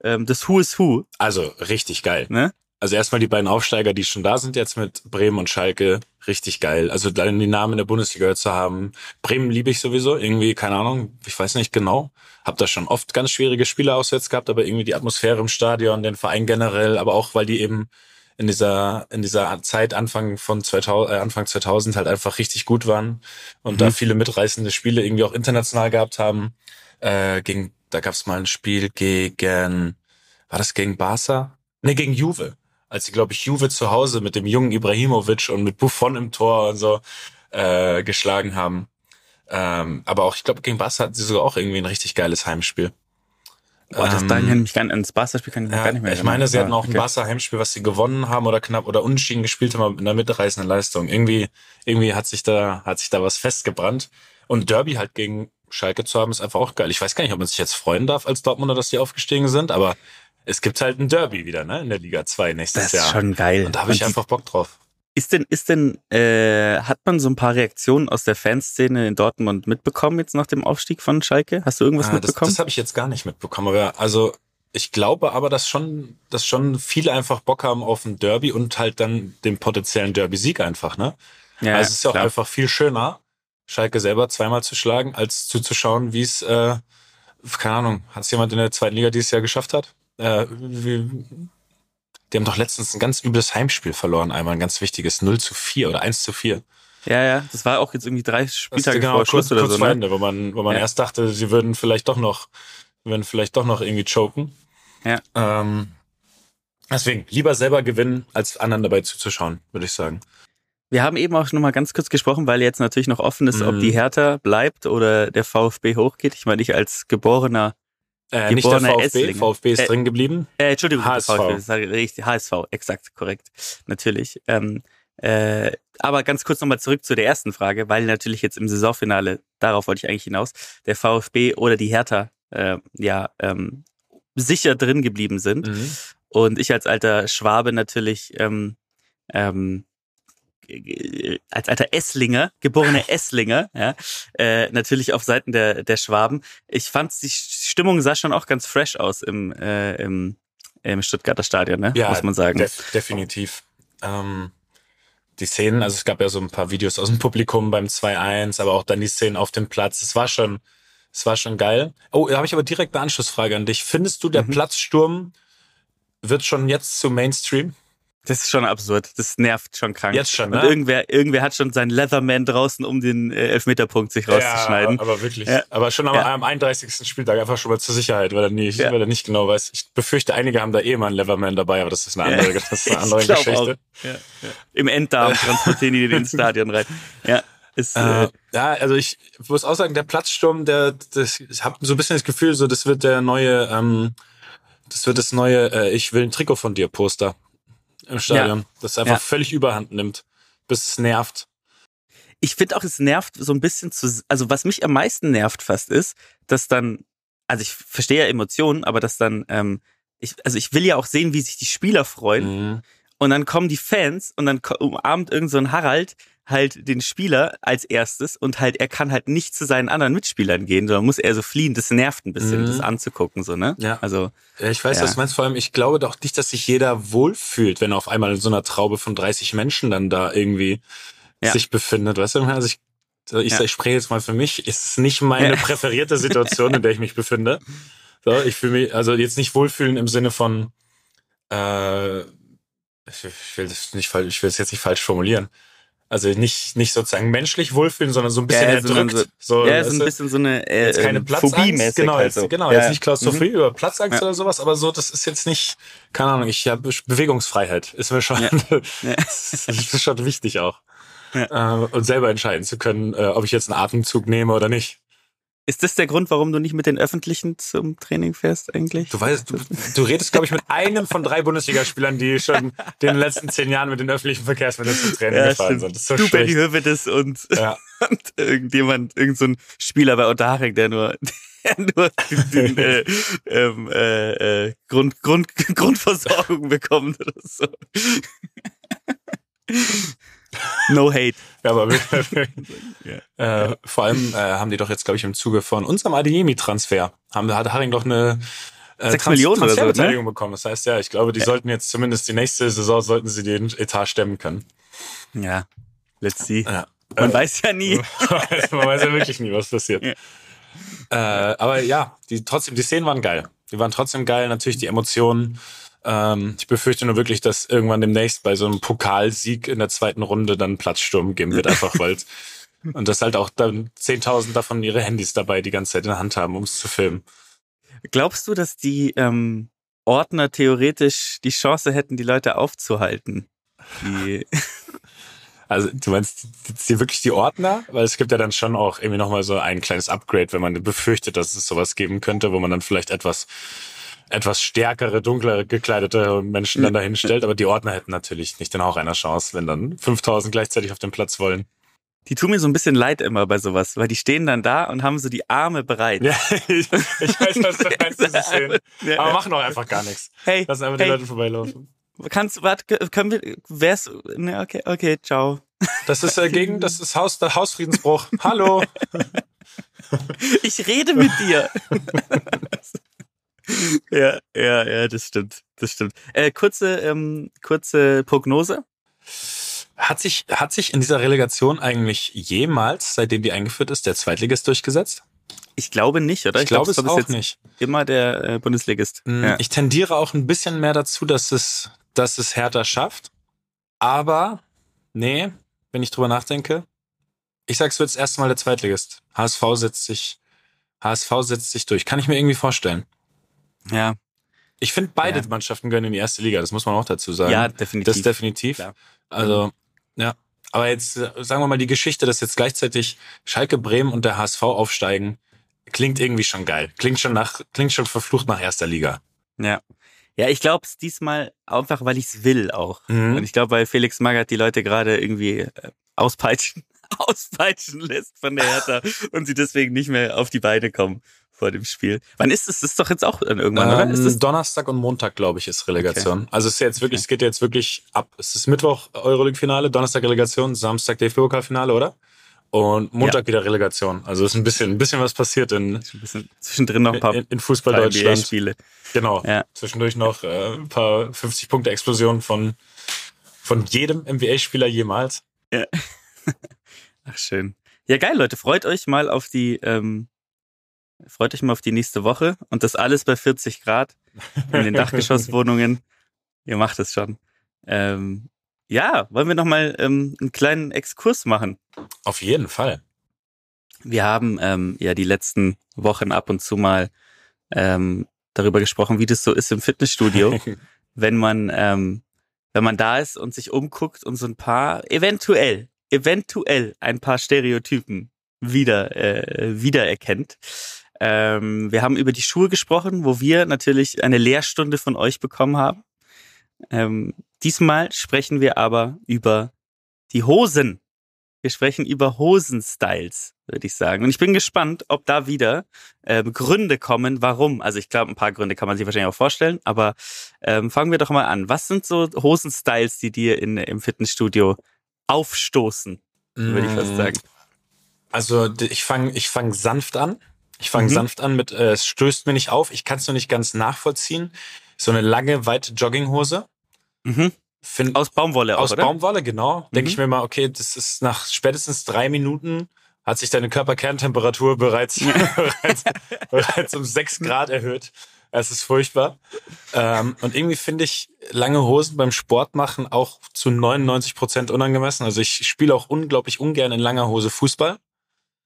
ähm, das Who is Who, Also richtig geil. ne? Also erstmal die beiden Aufsteiger, die schon da sind jetzt mit Bremen und Schalke, richtig geil. Also dann die Namen in der Bundesliga zu haben. Bremen liebe ich sowieso, irgendwie, keine Ahnung, ich weiß nicht genau. Hab da schon oft ganz schwierige Spiele auswärts gehabt, aber irgendwie die Atmosphäre im Stadion, den Verein generell, aber auch weil die eben in dieser in dieser Zeit Anfang von 2000 äh, Anfang 2000 halt einfach richtig gut waren und da viele mitreißende Spiele irgendwie auch international gehabt haben. Äh, gegen da gab's mal ein Spiel gegen war das gegen Barca? Nee, gegen Juve. Als sie, glaube ich, Juve zu Hause mit dem jungen Ibrahimovic und mit Buffon im Tor und so äh, geschlagen haben. Ähm, aber auch, ich glaube, gegen Barca hatten sie sogar auch irgendwie ein richtig geiles Heimspiel. Boah, das Ähm, dahin kann ich mich gar ans Barca-Spiel kann ich mich ja, gar nicht mehr ich meine, sie hatten auch ein okay. Barca-Heimspiel, was sie gewonnen haben oder knapp oder unentschieden gespielt haben, aber mit einer mitreißenden Leistung. Irgendwie, irgendwie hat sich da, hat sich da was festgebrannt. Und Derby halt gegen Schalke zu haben, ist einfach auch geil. Ich weiß gar nicht, ob man sich jetzt freuen darf als Dortmunder, dass die aufgestiegen sind, aber es gibt halt ein Derby wieder, ne, in der Liga 2 nächstes Das Jahr. ist schon geil. Und da habe ich einfach Bock drauf. Ist denn, ist denn, äh, hat man so ein paar Reaktionen aus der Fanszene in Dortmund mitbekommen jetzt nach dem Aufstieg von Schalke? Hast du irgendwas Ah, das mitbekommen? das habe ich jetzt gar nicht mitbekommen. Aber also ich glaube aber, dass schon, dass schon viele einfach Bock haben auf ein Derby und halt dann den potenziellen Derby-Sieg einfach, ne? ja, also es ist ja auch einfach viel schöner, Schalke selber zweimal zu schlagen, als zuzuschauen, wie es, äh, keine Ahnung, hat es jemand in der zweiten Liga dieses Jahr geschafft hat? Äh, die haben doch letztens ein ganz übles Heimspiel verloren, einmal ein ganz wichtiges 0 zu 4 oder 1 zu 4. Ja, ja, das war auch jetzt irgendwie drei Spieltage genau, vor kurz, Schluss oder kurz so, vor ne? Ende, wo man, wo man Ja. erst dachte, sie würden vielleicht doch noch, würden vielleicht doch noch irgendwie choken. Ja. Ähm, deswegen, lieber selber gewinnen, als anderen dabei zuzuschauen, würde ich sagen. Wir haben eben auch schon mal ganz kurz gesprochen, weil jetzt natürlich noch offen ist, ob Mhm. die Hertha bleibt oder der VfB hochgeht. Ich meine, ich als geborener Äh, nicht der VfB, Esslinge. VfB ist Äh, drin geblieben. Äh, Entschuldigung, HSV. VfB, HSV, exakt, korrekt, natürlich. Ähm, äh, aber ganz kurz nochmal zurück zu der ersten Frage, weil natürlich jetzt im Saisonfinale, darauf wollte ich eigentlich hinaus, der VfB oder die Hertha äh, ja ähm, sicher drin geblieben sind. Mhm. Und ich als alter Schwabe natürlich, ähm, ähm, äh, als alter Esslinger, geborener Esslinger, ja, äh, natürlich auf Seiten der, der Schwaben. Ich fand, die Stimmung sah schon auch ganz fresh aus im, äh, im, im Stuttgarter Stadion, ne? Ja, muss man sagen. Def definitiv. Ähm, die Szenen, also es gab ja so ein paar Videos aus dem Publikum beim 2-1, aber auch dann die Szenen auf dem Platz. Es war schon, es war schon geil. Oh, da habe ich aber direkt eine Anschlussfrage an dich. Findest du, der Mhm. Platzsturm wird schon jetzt zu Mainstream? Das ist schon absurd. Das nervt schon krank. Jetzt schon, Und ne? irgendwer, irgendwer hat schon seinen Leatherman draußen, um den äh, Elfmeterpunkt sich rauszuschneiden. Ja, aber wirklich. Ja. Aber schon am, Ja. am 31. Spieltag einfach schon mal zur Sicherheit, weil er nicht, weil er nicht genau weiß. Ich befürchte, einige haben da eh mal einen Leverman dabei, aber das ist eine andere, das ist eine andere Ich Geschichte. Im Enddarm transportieren die den ins Stadion rein. Ja, ist, Äh, äh, ja, also ich muss auch sagen, der Platzsturm, der, das, ich habe so ein bisschen das Gefühl, so das wird der neue, ähm, das wird das neue, äh, ich will ein Trikot von dir Poster im Stadion, das einfach Ja. völlig Überhand nimmt, bis es nervt. ich finde auch, es nervt so ein bisschen zu, also was mich am meisten nervt fast ist, dass dann, also ich verstehe ja Emotionen, aber dass dann, ähm, ich, also ich will ja auch sehen, wie sich die Spieler freuen Mhm. und dann kommen die Fans und dann umarmt irgend so ein Harald halt den Spieler als erstes und halt er kann halt nicht zu seinen anderen Mitspielern gehen, sondern muss eher so fliehen. Das nervt ein bisschen, Mhm. das anzugucken, so, ne? Ja. Also, Ja, ich weiß, Ja. was du meinst. Vor allem, ich glaube doch nicht, dass sich jeder wohlfühlt, wenn er auf einmal in so einer Traube von 30 Menschen dann da irgendwie Ja. sich befindet. Weißt du, also ich, ich, Ja. ich spreche jetzt mal für mich. Es ist nicht meine präferierte Situation, in der ich mich befinde. So, ich fühle mich, also jetzt nicht wohlfühlen im Sinne von, äh, ich, will das nicht ich will es jetzt nicht falsch formulieren. Also nicht, nicht sozusagen menschlich wohlfühlen, sondern so ein bisschen Ja, erdrückt. So, ja, weißt so ein bisschen so eine äh, jetzt keine Platzangst, genau, halt jetzt, so. genau, Ja. jetzt nicht Klaustrophobie, Mhm. über Platzangst Ja. oder sowas, aber so, das ist jetzt nicht, keine Ahnung, ich habe Bewegungsfreiheit, ist mir schon, Ja. Ja. das ist schon wichtig auch. Ja. Äh, und selber entscheiden zu können, äh, ob ich jetzt einen Atemzug nehme oder nicht. Ist das der Grund, warum du nicht mit den Öffentlichen zum Training fährst eigentlich? Du weißt, du, du redest, glaube ich, mit einem von drei Bundesligaspielern, die schon in den letzten zehn Jahren mit den öffentlichen Verkehrsmitteln zum Training gefahren sind. Das ist so du, Benny. Hövedes und, Ja. und irgendjemand, irgend so Spieler bei Unterhaching, der nur, der nur den, den, äh, ähm, äh, äh, Grund, Grund, Grundversorgung bekommt oder so. No hate. Ja, aber wir, äh, vor allem äh, haben die doch jetzt, glaube ich, im Zuge von unserem Adeyemi-Transfer, haben, hat Haring doch eine äh, Sechs Millionen oder so, Transferbeteiligung bekommen. Das heißt, ja, ich glaube, die sollten jetzt zumindest die nächste Saison, sollten sie den Etat stemmen können. Ja, let's see. Ja. Man Äh, weiß ja nie. Man weiß ja wirklich nie, was passiert. Ja. Äh, aber ja, die, trotzdem, die Szenen waren geil. Die waren trotzdem geil, natürlich die Emotionen. Ähm, ich befürchte nur wirklich, dass irgendwann demnächst bei so einem Pokalsieg in der zweiten Runde dann Platzsturm geben wird, einfach weil und dass halt auch dann 10.000 davon ihre Handys dabei die ganze Zeit in der Hand haben, um es zu filmen. Glaubst du, dass die ähm, Ordner theoretisch die Chance hätten, die Leute aufzuhalten? Die, Also du meinst die, wirklich die Ordner? Weil es gibt ja dann schon auch irgendwie nochmal so ein kleines Upgrade, wenn man befürchtet, dass es sowas geben könnte, wo man dann vielleicht etwas etwas stärkere, dunklere gekleidete Menschen dann dahin stellt. Aber die Ordner hätten natürlich nicht den Hauch einer Chance, wenn dann 5000 gleichzeitig auf den Platz wollen. die tun mir so ein bisschen leid immer bei sowas, weil die stehen dann da und haben so die Arme bereit. Ja, ich, ich weiß, was du meinst, diese Szenen. Ja. Aber machen doch einfach gar nichts. Hey, Lassen einfach die hey, Leute vorbeilaufen. kannst, warte, können wir, wär's, ne, okay, okay, ciao. Das ist äh, gegen, das ist Haus, der Hausfriedensbruch. Hallo. Ich rede mit dir. ja, ja, ja, das stimmt, das stimmt. Äh, kurze, ähm, kurze Prognose. Hat sich, hat sich in dieser Relegation eigentlich jemals, seitdem die eingeführt ist, der Zweitligist durchgesetzt? Ich glaube nicht, oder? Ich, glaube es das ist auch nicht. immer der äh, Bundesligist. Mm, Ja. Ich tendiere auch ein bisschen mehr dazu, dass es, dass es Hertha schafft. Aber, nee, wenn ich drüber nachdenke, ich sag's wird das erste Mal der Zweitligist. HSV setzt sich, HSV setzt sich durch. Kann ich mir irgendwie vorstellen. Ja, Ich finde, beide Ja. Mannschaften gehören in die erste Liga. Das muss man auch dazu sagen. ja, definitiv. Das definitiv. Klar. Also, ja. Aber jetzt äh, sagen wir mal die Geschichte, dass jetzt gleichzeitig Schalke, Bremen und der HSV aufsteigen, klingt irgendwie schon geil. Klingt schon nach, klingt schon verflucht nach erster Liga. Ja. Ja, ich glaube es diesmal einfach, weil ich es will auch. Mhm. Und ich glaube, weil Felix Magath die Leute gerade irgendwie äh, auspeitschen, auspeitschen lässt von der Hertha und sie deswegen nicht mehr auf die Beine kommen vor dem Spiel. Wann ist es? Das ist doch jetzt auch irgendwann, oder? Ist Ähm, das, Donnerstag und Montag, glaube ich, ist Relegation. Also es ist jetzt wirklich, es geht jetzt wirklich ab. Es ist Mittwoch Euroleague-Finale, Donnerstag Relegation, Samstag DFB-Pokalfinale, oder? Und Montag wieder Relegation. Also es ist ein bisschen, ein bisschen was passiert in, zwischendrin noch ein paar, in, in Fußball paar Deutschland. NBA-Spiele. Genau. Ja. Zwischendurch noch äh, ein paar 50-Punkte-Explosionen von, von jedem NBA-Spieler jemals. Ach, schön. Ja, geil, Leute. Freut euch mal auf die, ähm, freut euch mal auf die nächste Woche und das alles bei 40 Grad in den Dachgeschosswohnungen. Ihr macht es schon. Ähm, ja, wollen wir noch mal ähm, einen kleinen Exkurs machen? Auf jeden Fall. Wir haben ähm, ja die letzten Wochen ab und zu mal ähm, darüber gesprochen, wie das so ist im Fitnessstudio, wenn man ähm, wenn man da ist und sich umguckt und so ein paar eventuell eventuell ein paar Stereotypen wieder äh, wiedererkennt. Ähm, wir haben über die Schuhe gesprochen, wo wir natürlich eine Lehrstunde von euch bekommen haben. Ähm, diesmal sprechen wir aber über die Hosen. Wir sprechen über Hosenstyles, würde ich sagen. Und ich bin gespannt, ob da wieder ähm, Gründe kommen, warum. Also ich glaube, ein paar Gründe kann man sich wahrscheinlich auch vorstellen, aber ähm, fangen wir doch mal an. Was sind so Hosenstyles, die dir in, im Fitnessstudio aufstoßen, würde ich fast Mm, sagen. Also ich fange ich fang sanft an. Ich fange Mhm. sanft an mit, äh, es stößt mir nicht auf. Ich kann es noch nicht ganz nachvollziehen. So eine lange, weite Jogginghose. Mhm. Find, Aus Baumwolle aus oder? Baumwolle, genau. Denke Mhm. ich mir mal, okay, das ist nach spätestens drei Minuten hat sich deine Körperkerntemperatur bereits, bereits, bereits um sechs Grad erhöht. Es ist furchtbar. Ähm, und irgendwie finde ich lange Hosen beim Sport machen auch zu 99 Prozent unangemessen. Also ich spiele auch unglaublich ungern in langer Hose Fußball.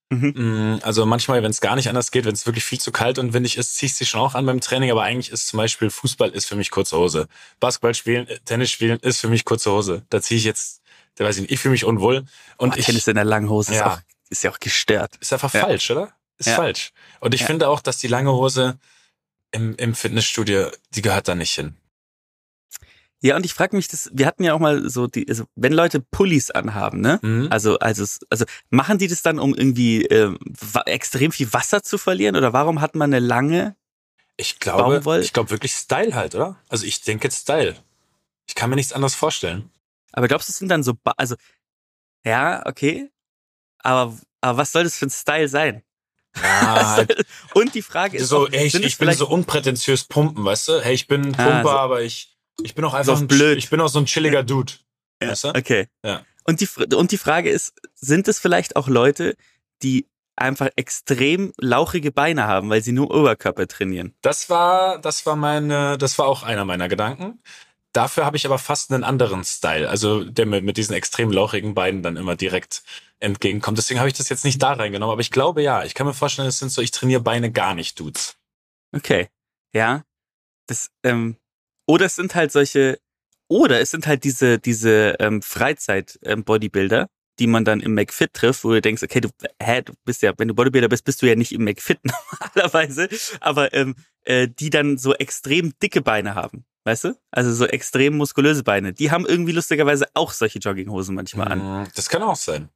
Mhm. Mm, Also manchmal, wenn es gar nicht anders geht, wenn es wirklich viel zu kalt und windig ist, ziehe ich sie schon auch an beim Training. Aber eigentlich ist zum Beispiel Fußball ist für mich kurze Hose. Basketball spielen, äh, Tennis spielen ist für mich kurze Hose. Da ziehe ich jetzt, da weiß ich nicht, ich fühle mich unwohl. Und Und ich, Tennis in der langen Hose ist, Ja. auch, ist ja auch gestört. ist einfach Ja. falsch, oder? Ist Ja. falsch. Und ich finde auch, dass die lange Hose im, im Fitnessstudio, die gehört da nicht hin. Ja, und ich frage mich, das, wir hatten ja auch mal so die, also wenn Leute Pullis anhaben, ne? Mhm. Also, also, also machen die das dann, um irgendwie wa- extrem viel Wasser zu verlieren? Oder warum hat man eine lange? Ich glaube, Baumwoll- ich glaube wirklich Style halt, oder? Also ich denke jetzt Style. Ich kann mir nichts anderes vorstellen. Aber glaubst du, es sind dann so, ba also, ja, okay. Aber, aber was soll das für ein Style sein? Ja, halt und die Frage ist, so, auch, ey, ich, ich bin so unprätentiös pumpen, weißt du? Hey, ich bin Pumper, Ah, so. aber ich, ich bin auch einfach So ein, blöd. ich bin auch so ein chilliger Dude. Ja, Weißt du? Okay. Ja. Und die, und die Frage ist, sind es vielleicht auch Leute, die einfach extrem lauchige Beine haben, weil sie nur Oberkörper trainieren? Das war, das war meine, das war auch einer meiner Gedanken. Dafür habe ich aber fast einen anderen Style, also der mir mit diesen extrem lauchigen Beinen dann immer direkt entgegenkommt. Deswegen habe ich das jetzt nicht da reingenommen, aber ich glaube ja, ich kann mir vorstellen, es sind so, ich trainiere Beine gar nicht, Dudes. Okay. Ja. Das, ähm, oder es sind halt solche, oder es sind halt diese, diese ähm, Freizeit-Bodybuilder, die man dann im McFit trifft, wo du denkst, okay, du, hä, du bist ja, wenn du Bodybuilder bist, bist du ja nicht im McFit normalerweise, aber ähm, äh, die dann so extrem dicke Beine haben. Weißt du? Also so extrem muskulöse Beine. Die haben irgendwie lustigerweise auch solche Jogginghosen manchmal an. Mm, Das kann auch sein.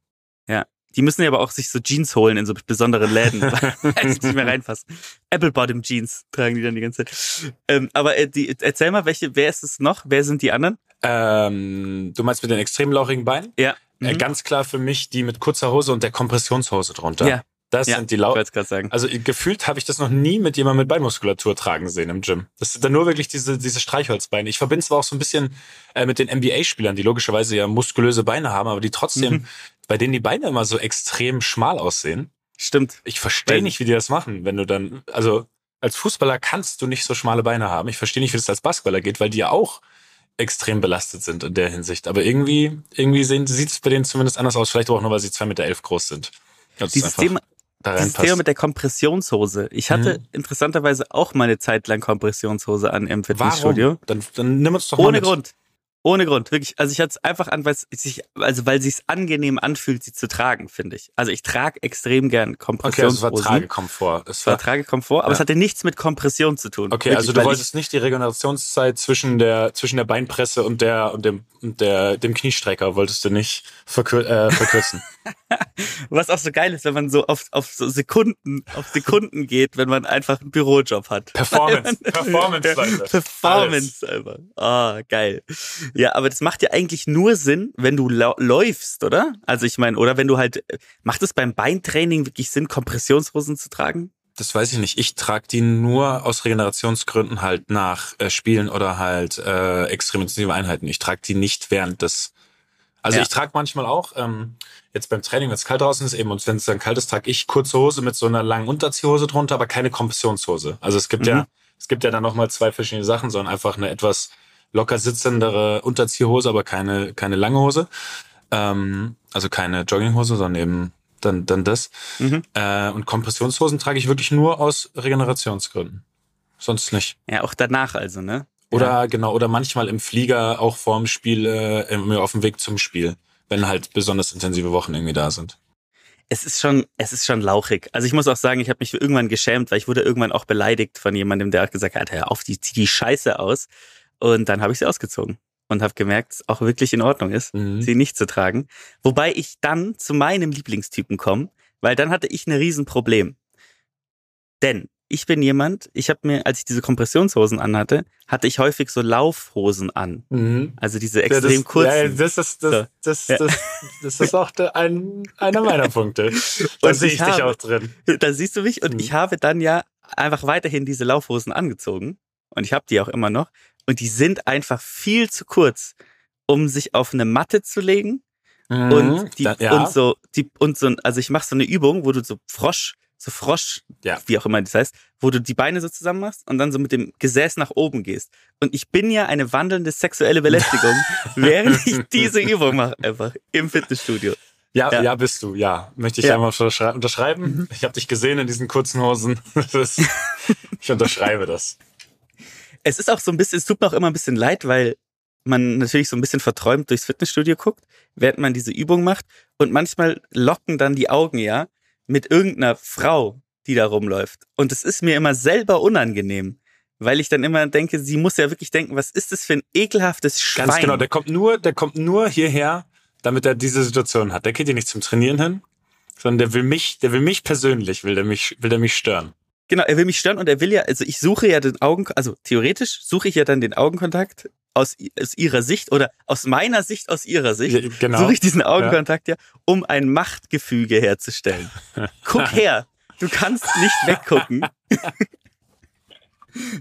Die müssen ja aber auch sich so Jeans holen in so besonderen Läden, weil sie nicht mehr reinpassen. Apple Bottom Jeans tragen die dann die ganze Zeit. Ähm, aber äh, die, erzähl mal, welche, wer ist es noch? Wer sind die anderen? Ähm, du meinst mit den extrem lauchigen Beinen? Ja. Äh, Mhm. ganz klar für mich die mit kurzer Hose und der Kompressionshose drunter. Ja. Das Ja, sind die Ich lau wollte es gerade sagen. Also gefühlt habe ich das noch nie mit jemandem mit Beinmuskulatur tragen sehen im Gym. Das sind dann nur wirklich diese, diese Streichholzbeine. Ich verbinde es zwar auch so ein bisschen äh, mit den NBA-Spielern, die logischerweise ja muskulöse Beine haben, aber die trotzdem, Mhm. Bei denen die Beine immer so extrem schmal aussehen. Stimmt. Ich verstehe nicht, wie die das machen, wenn du dann, also als Fußballer kannst du nicht so schmale Beine haben. Ich verstehe nicht, wie das als Basketballer geht, weil die ja auch extrem belastet sind in der Hinsicht. Aber irgendwie, irgendwie sieht es bei denen zumindest anders aus. Vielleicht auch nur, weil sie zwei Meter elf groß sind. Dass es Dieses Thema, da dieses reinpasst. Thema mit der Kompressionshose. Ich hatte Mhm. interessanterweise auch mal eine Zeit lang Kompressionshose an im Fitnessstudio. Warum? Dann, dann nimm uns doch mal Ohne mit. Grund. Ohne Grund, wirklich. Also ich hatte es einfach an, weil es sich, also weil sich's angenehm anfühlt, sie zu tragen, finde ich. Also ich trage extrem gern Okay, also es Kompressionshosen. war Tragekomfort. Es war war, Tragekomfort, aber Ja. es hatte nichts mit Kompression zu tun. okay, Wirklich, also du wolltest nicht die Regenerationszeit zwischen der, zwischen der Beinpresse und der, und dem, und der, dem Kniestrecker wolltest du nicht verkür äh, verkürzen. Was auch so geil ist, wenn man so auf, auf so Sekunden, auf Sekunden geht, wenn man einfach einen Bürojob hat. Performance, Performance, Leute. Performance einfach. Ah, geil. Ja, aber das macht ja eigentlich nur Sinn, wenn du läufst, oder? Also ich meine, oder wenn du halt, macht es beim Beintraining wirklich Sinn, Kompressionshosen zu tragen? Das weiß ich nicht. Ich trage die nur aus Regenerationsgründen halt nach äh, Spielen oder halt äh, extrem intensive Einheiten. Ich trage die nicht während des. Also Ja. ich trage manchmal auch, ähm, jetzt beim Training, wenn es kalt draußen ist, eben, und wenn es dann kalt ist, trage ich kurze Hose mit so einer langen Unterziehhose drunter, aber keine Kompressionshose. Also es gibt Mhm. ja, es gibt ja dann nochmal zwei verschiedene Sachen, sondern einfach eine etwas locker sitzendere Unterziehhose, aber keine, keine lange Hose. Ähm, also keine Jogginghose, sondern eben dann, dann das. Mhm. Äh, und Kompressionshosen trage ich wirklich nur aus Regenerationsgründen. Sonst nicht. Ja, auch danach also, ne? Oder Ja. genau, oder manchmal im Flieger auch vorm Spiel, äh, auf dem Weg zum Spiel, wenn halt besonders intensive Wochen irgendwie da sind. Es ist schon, es ist schon lauchig. Also ich muss auch sagen, ich habe mich irgendwann geschämt, weil ich wurde irgendwann auch beleidigt von jemandem, der auch gesagt hat, hör auf, die zieh die Scheiße aus. Und dann habe ich sie ausgezogen und habe gemerkt, dass es auch wirklich in Ordnung ist, Mhm. sie nicht zu tragen. Wobei ich dann zu meinem Lieblingstypen komme, weil dann hatte ich ein Riesenproblem. Denn ich bin jemand, ich habe mir, als ich diese Kompressionshosen anhatte, hatte ich häufig so Laufhosen an. Also diese extrem kurzen. das ist, So. das, Ja. das ist auch ein, einer meiner Punkte. Da sehe ich ich dich habe- auch drin. Da siehst du mich und Mhm. ich habe dann ja einfach weiterhin diese Laufhosen angezogen und ich habe die auch immer noch und die sind einfach viel zu kurz, um sich auf eine Matte zu legen und die Mhm. Da- ja. und so die und so also ich mache so eine Übung, wo du so Frosch so Frosch, Ja. wie auch immer das heißt, wo du die Beine so zusammen machst und dann so mit dem Gesäß nach oben gehst. Und ich bin ja eine wandelnde sexuelle Belästigung, während ich diese Übung mache, einfach im Fitnessstudio. Ja, Ja. ja, bist du, ja. Möchte ich Ja. einmal unterschrei- unterschreiben. Ich habe dich gesehen in diesen kurzen Hosen. Ist, ich unterschreibe das. Es ist auch so ein bisschen, es tut mir auch immer ein bisschen leid, weil man natürlich so ein bisschen verträumt durchs Fitnessstudio guckt, während man diese Übung macht. Und manchmal locken dann die Augen ja mit irgendeiner Frau, die da rumläuft. Und es ist mir immer selber unangenehm, weil ich dann immer denke, sie muss ja wirklich denken, was ist das für ein ekelhaftes Schwein? Ganz genau, der kommt nur, der kommt nur hierher, damit er diese Situation hat. Der geht hier nicht zum Trainieren hin, sondern der will mich, der will mich persönlich, will der mich, will der mich stören. Genau, er will mich stören und er will ja, also ich suche ja den Augen, also theoretisch suche ich ja dann den Augenkontakt aus, aus ihrer Sicht oder aus meiner Sicht, aus ihrer Sicht. Ja, genau. suche ich diesen Augenkontakt ja, um ein Machtgefüge herzustellen. Guck her, du kannst nicht weggucken,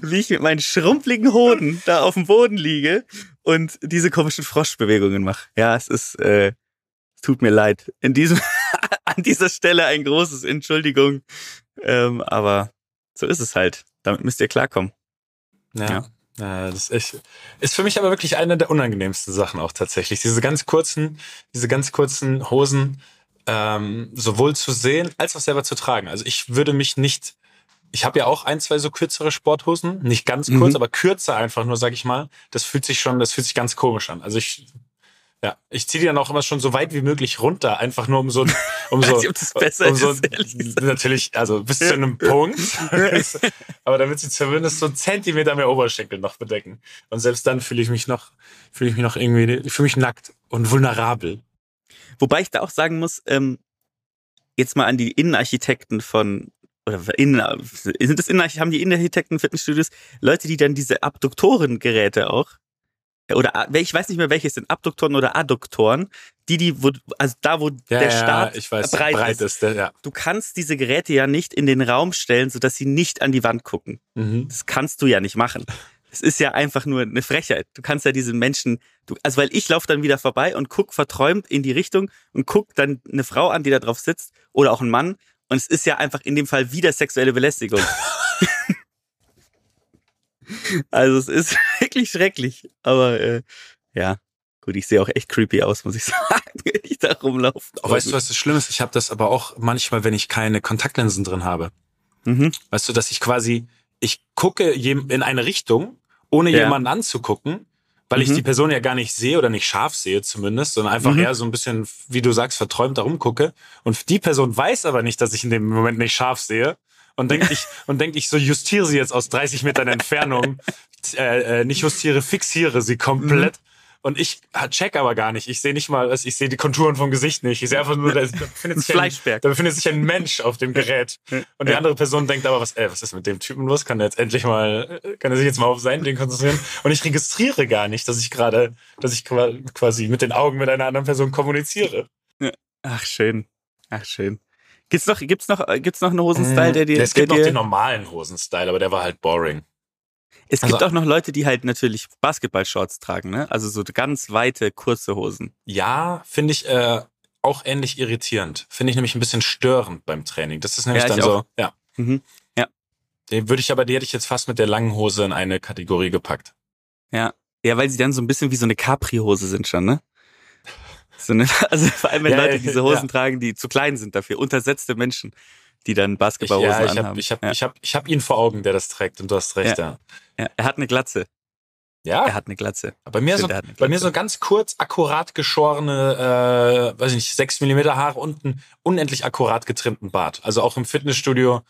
wie ich mit meinen schrumpeligen Hoden da auf dem Boden liege und diese komischen Froschbewegungen mache. Ja, es ist, äh, tut mir leid. In diesem, an dieser Stelle ein großes Entschuldigung, ähm, aber so ist es halt. Damit müsst ihr klarkommen. Ja. Ja. ja. das ist, echt, ist für mich aber wirklich eine der unangenehmsten Sachen auch tatsächlich. Diese ganz kurzen, diese ganz kurzen Hosen ähm, sowohl zu sehen als auch selber zu tragen. Also ich würde mich nicht, ich habe ja auch ein, zwei so kürzere Sporthosen, nicht ganz kurz, Mhm. aber kürzer einfach nur, sag ich mal. Das fühlt sich schon, das fühlt sich ganz komisch an. Also ich, ja, ich ziehe die dann auch immer schon so weit wie möglich runter, einfach nur um so, um so, nicht, ob das besser um so ist, natürlich, also bis zu einem Punkt. Aber damit sie zumindest so einen Zentimeter mehr Oberschenkel noch bedecken. Und selbst dann fühle ich mich noch, fühle ich mich noch irgendwie, ich fühle mich nackt und vulnerabel. Wobei ich da auch sagen muss, ähm, jetzt mal an die Innenarchitekten von oder Innen, sind das Innenarchitekten, haben die Innenarchitekten Fitnessstudios Leute, die dann diese Abduktorengeräte auch oder ich weiß nicht mehr welche es sind, Abduktoren oder Adduktoren, die die wo, also da wo der Start ich weiß, breit, breit, ist. ist. ja. Du kannst diese Geräte ja nicht in den Raum stellen, sodass sie nicht an die Wand gucken. Mhm. Das kannst du ja nicht machen. Es ist ja einfach nur eine Frechheit. Du kannst ja diesen Menschen, du, also weil ich laufe dann wieder vorbei und guck verträumt in die Richtung und guck dann eine Frau an, die da drauf sitzt oder auch ein Mann und es ist ja einfach in dem Fall wieder sexuelle Belästigung. also es ist wirklich schrecklich, aber äh, ja, gut, ich sehe auch echt creepy aus, muss ich sagen, wenn ich da rumlaufe. Oh, weißt du, was das Schlimme ist? Ich habe das aber auch manchmal, wenn ich keine Kontaktlinsen drin habe. Mhm. Weißt du, dass ich quasi, ich gucke in eine Richtung, ohne Ja. jemanden anzugucken weil ich Mhm. die Person ja gar nicht sehe oder nicht scharf sehe zumindest, sondern einfach Mhm. eher so ein bisschen, wie du sagst, verträumt da rumgucke. Und die Person weiß aber nicht, dass ich in dem Moment nicht scharf sehe und denkt, ich, und denkt, ich so justiere sie jetzt aus 30 Metern Entfernung, äh, äh, nicht justiere, fixiere sie komplett. Und ich check aber gar nicht. Ich sehe nicht mal, ich sehe die Konturen vom Gesicht nicht. Ich sehe einfach nur, da, befindet sich ein, Fleischberg. da befindet sich ein Mensch auf dem Gerät. Und die andere Person denkt aber, was, ey, was ist mit dem Typen los? Kann er jetzt endlich mal, äh, kann er sich jetzt mal auf sein Ding konzentrieren? Und ich registriere gar nicht, dass ich gerade, dass ich qua- quasi mit den Augen mit einer anderen Person kommuniziere. Ach, schön. Ach, schön. Gibt's noch, gibt's noch, äh, gibt's noch einen Hosenstyle, der dir, es der gibt noch dir, den normalen Hosenstyle, aber der war halt boring. es gibt also- auch noch Leute, die halt natürlich Basketball-Shorts tragen, ne? Also so ganz weite, kurze Hosen. Ja, finde ich äh, auch ähnlich irritierend. Finde ich nämlich ein bisschen störend beim Training. Das ist nämlich Ja, dann so, ja. Mhm. Ja. Den würde ich aber, die hätte ich jetzt fast mit der langen Hose in eine Kategorie gepackt. Ja. Ja, weil sie dann so ein bisschen wie so eine Capri-Hose sind schon, ne? So eine, also vor allem, wenn Ja, Leute diese Hosen ja. tragen, die zu klein sind dafür, untersetzte Menschen, die dann Ich, Basketballhosen ja, ich anhaben. habe ich hab, ja. ich hab, ich hab ihn vor Augen, der das trägt und du hast recht, ja. ja. Er hat eine Glatze. Ja, Er hat eine Glatze. bei mir, so, Stimmt, hat eine bei mir Glatze. so ganz kurz, akkurat geschorene, äh, weiß ich nicht, 6 Millimeter Haare und einen unendlich akkurat getrimmten Bart. Also auch im Fitnessstudio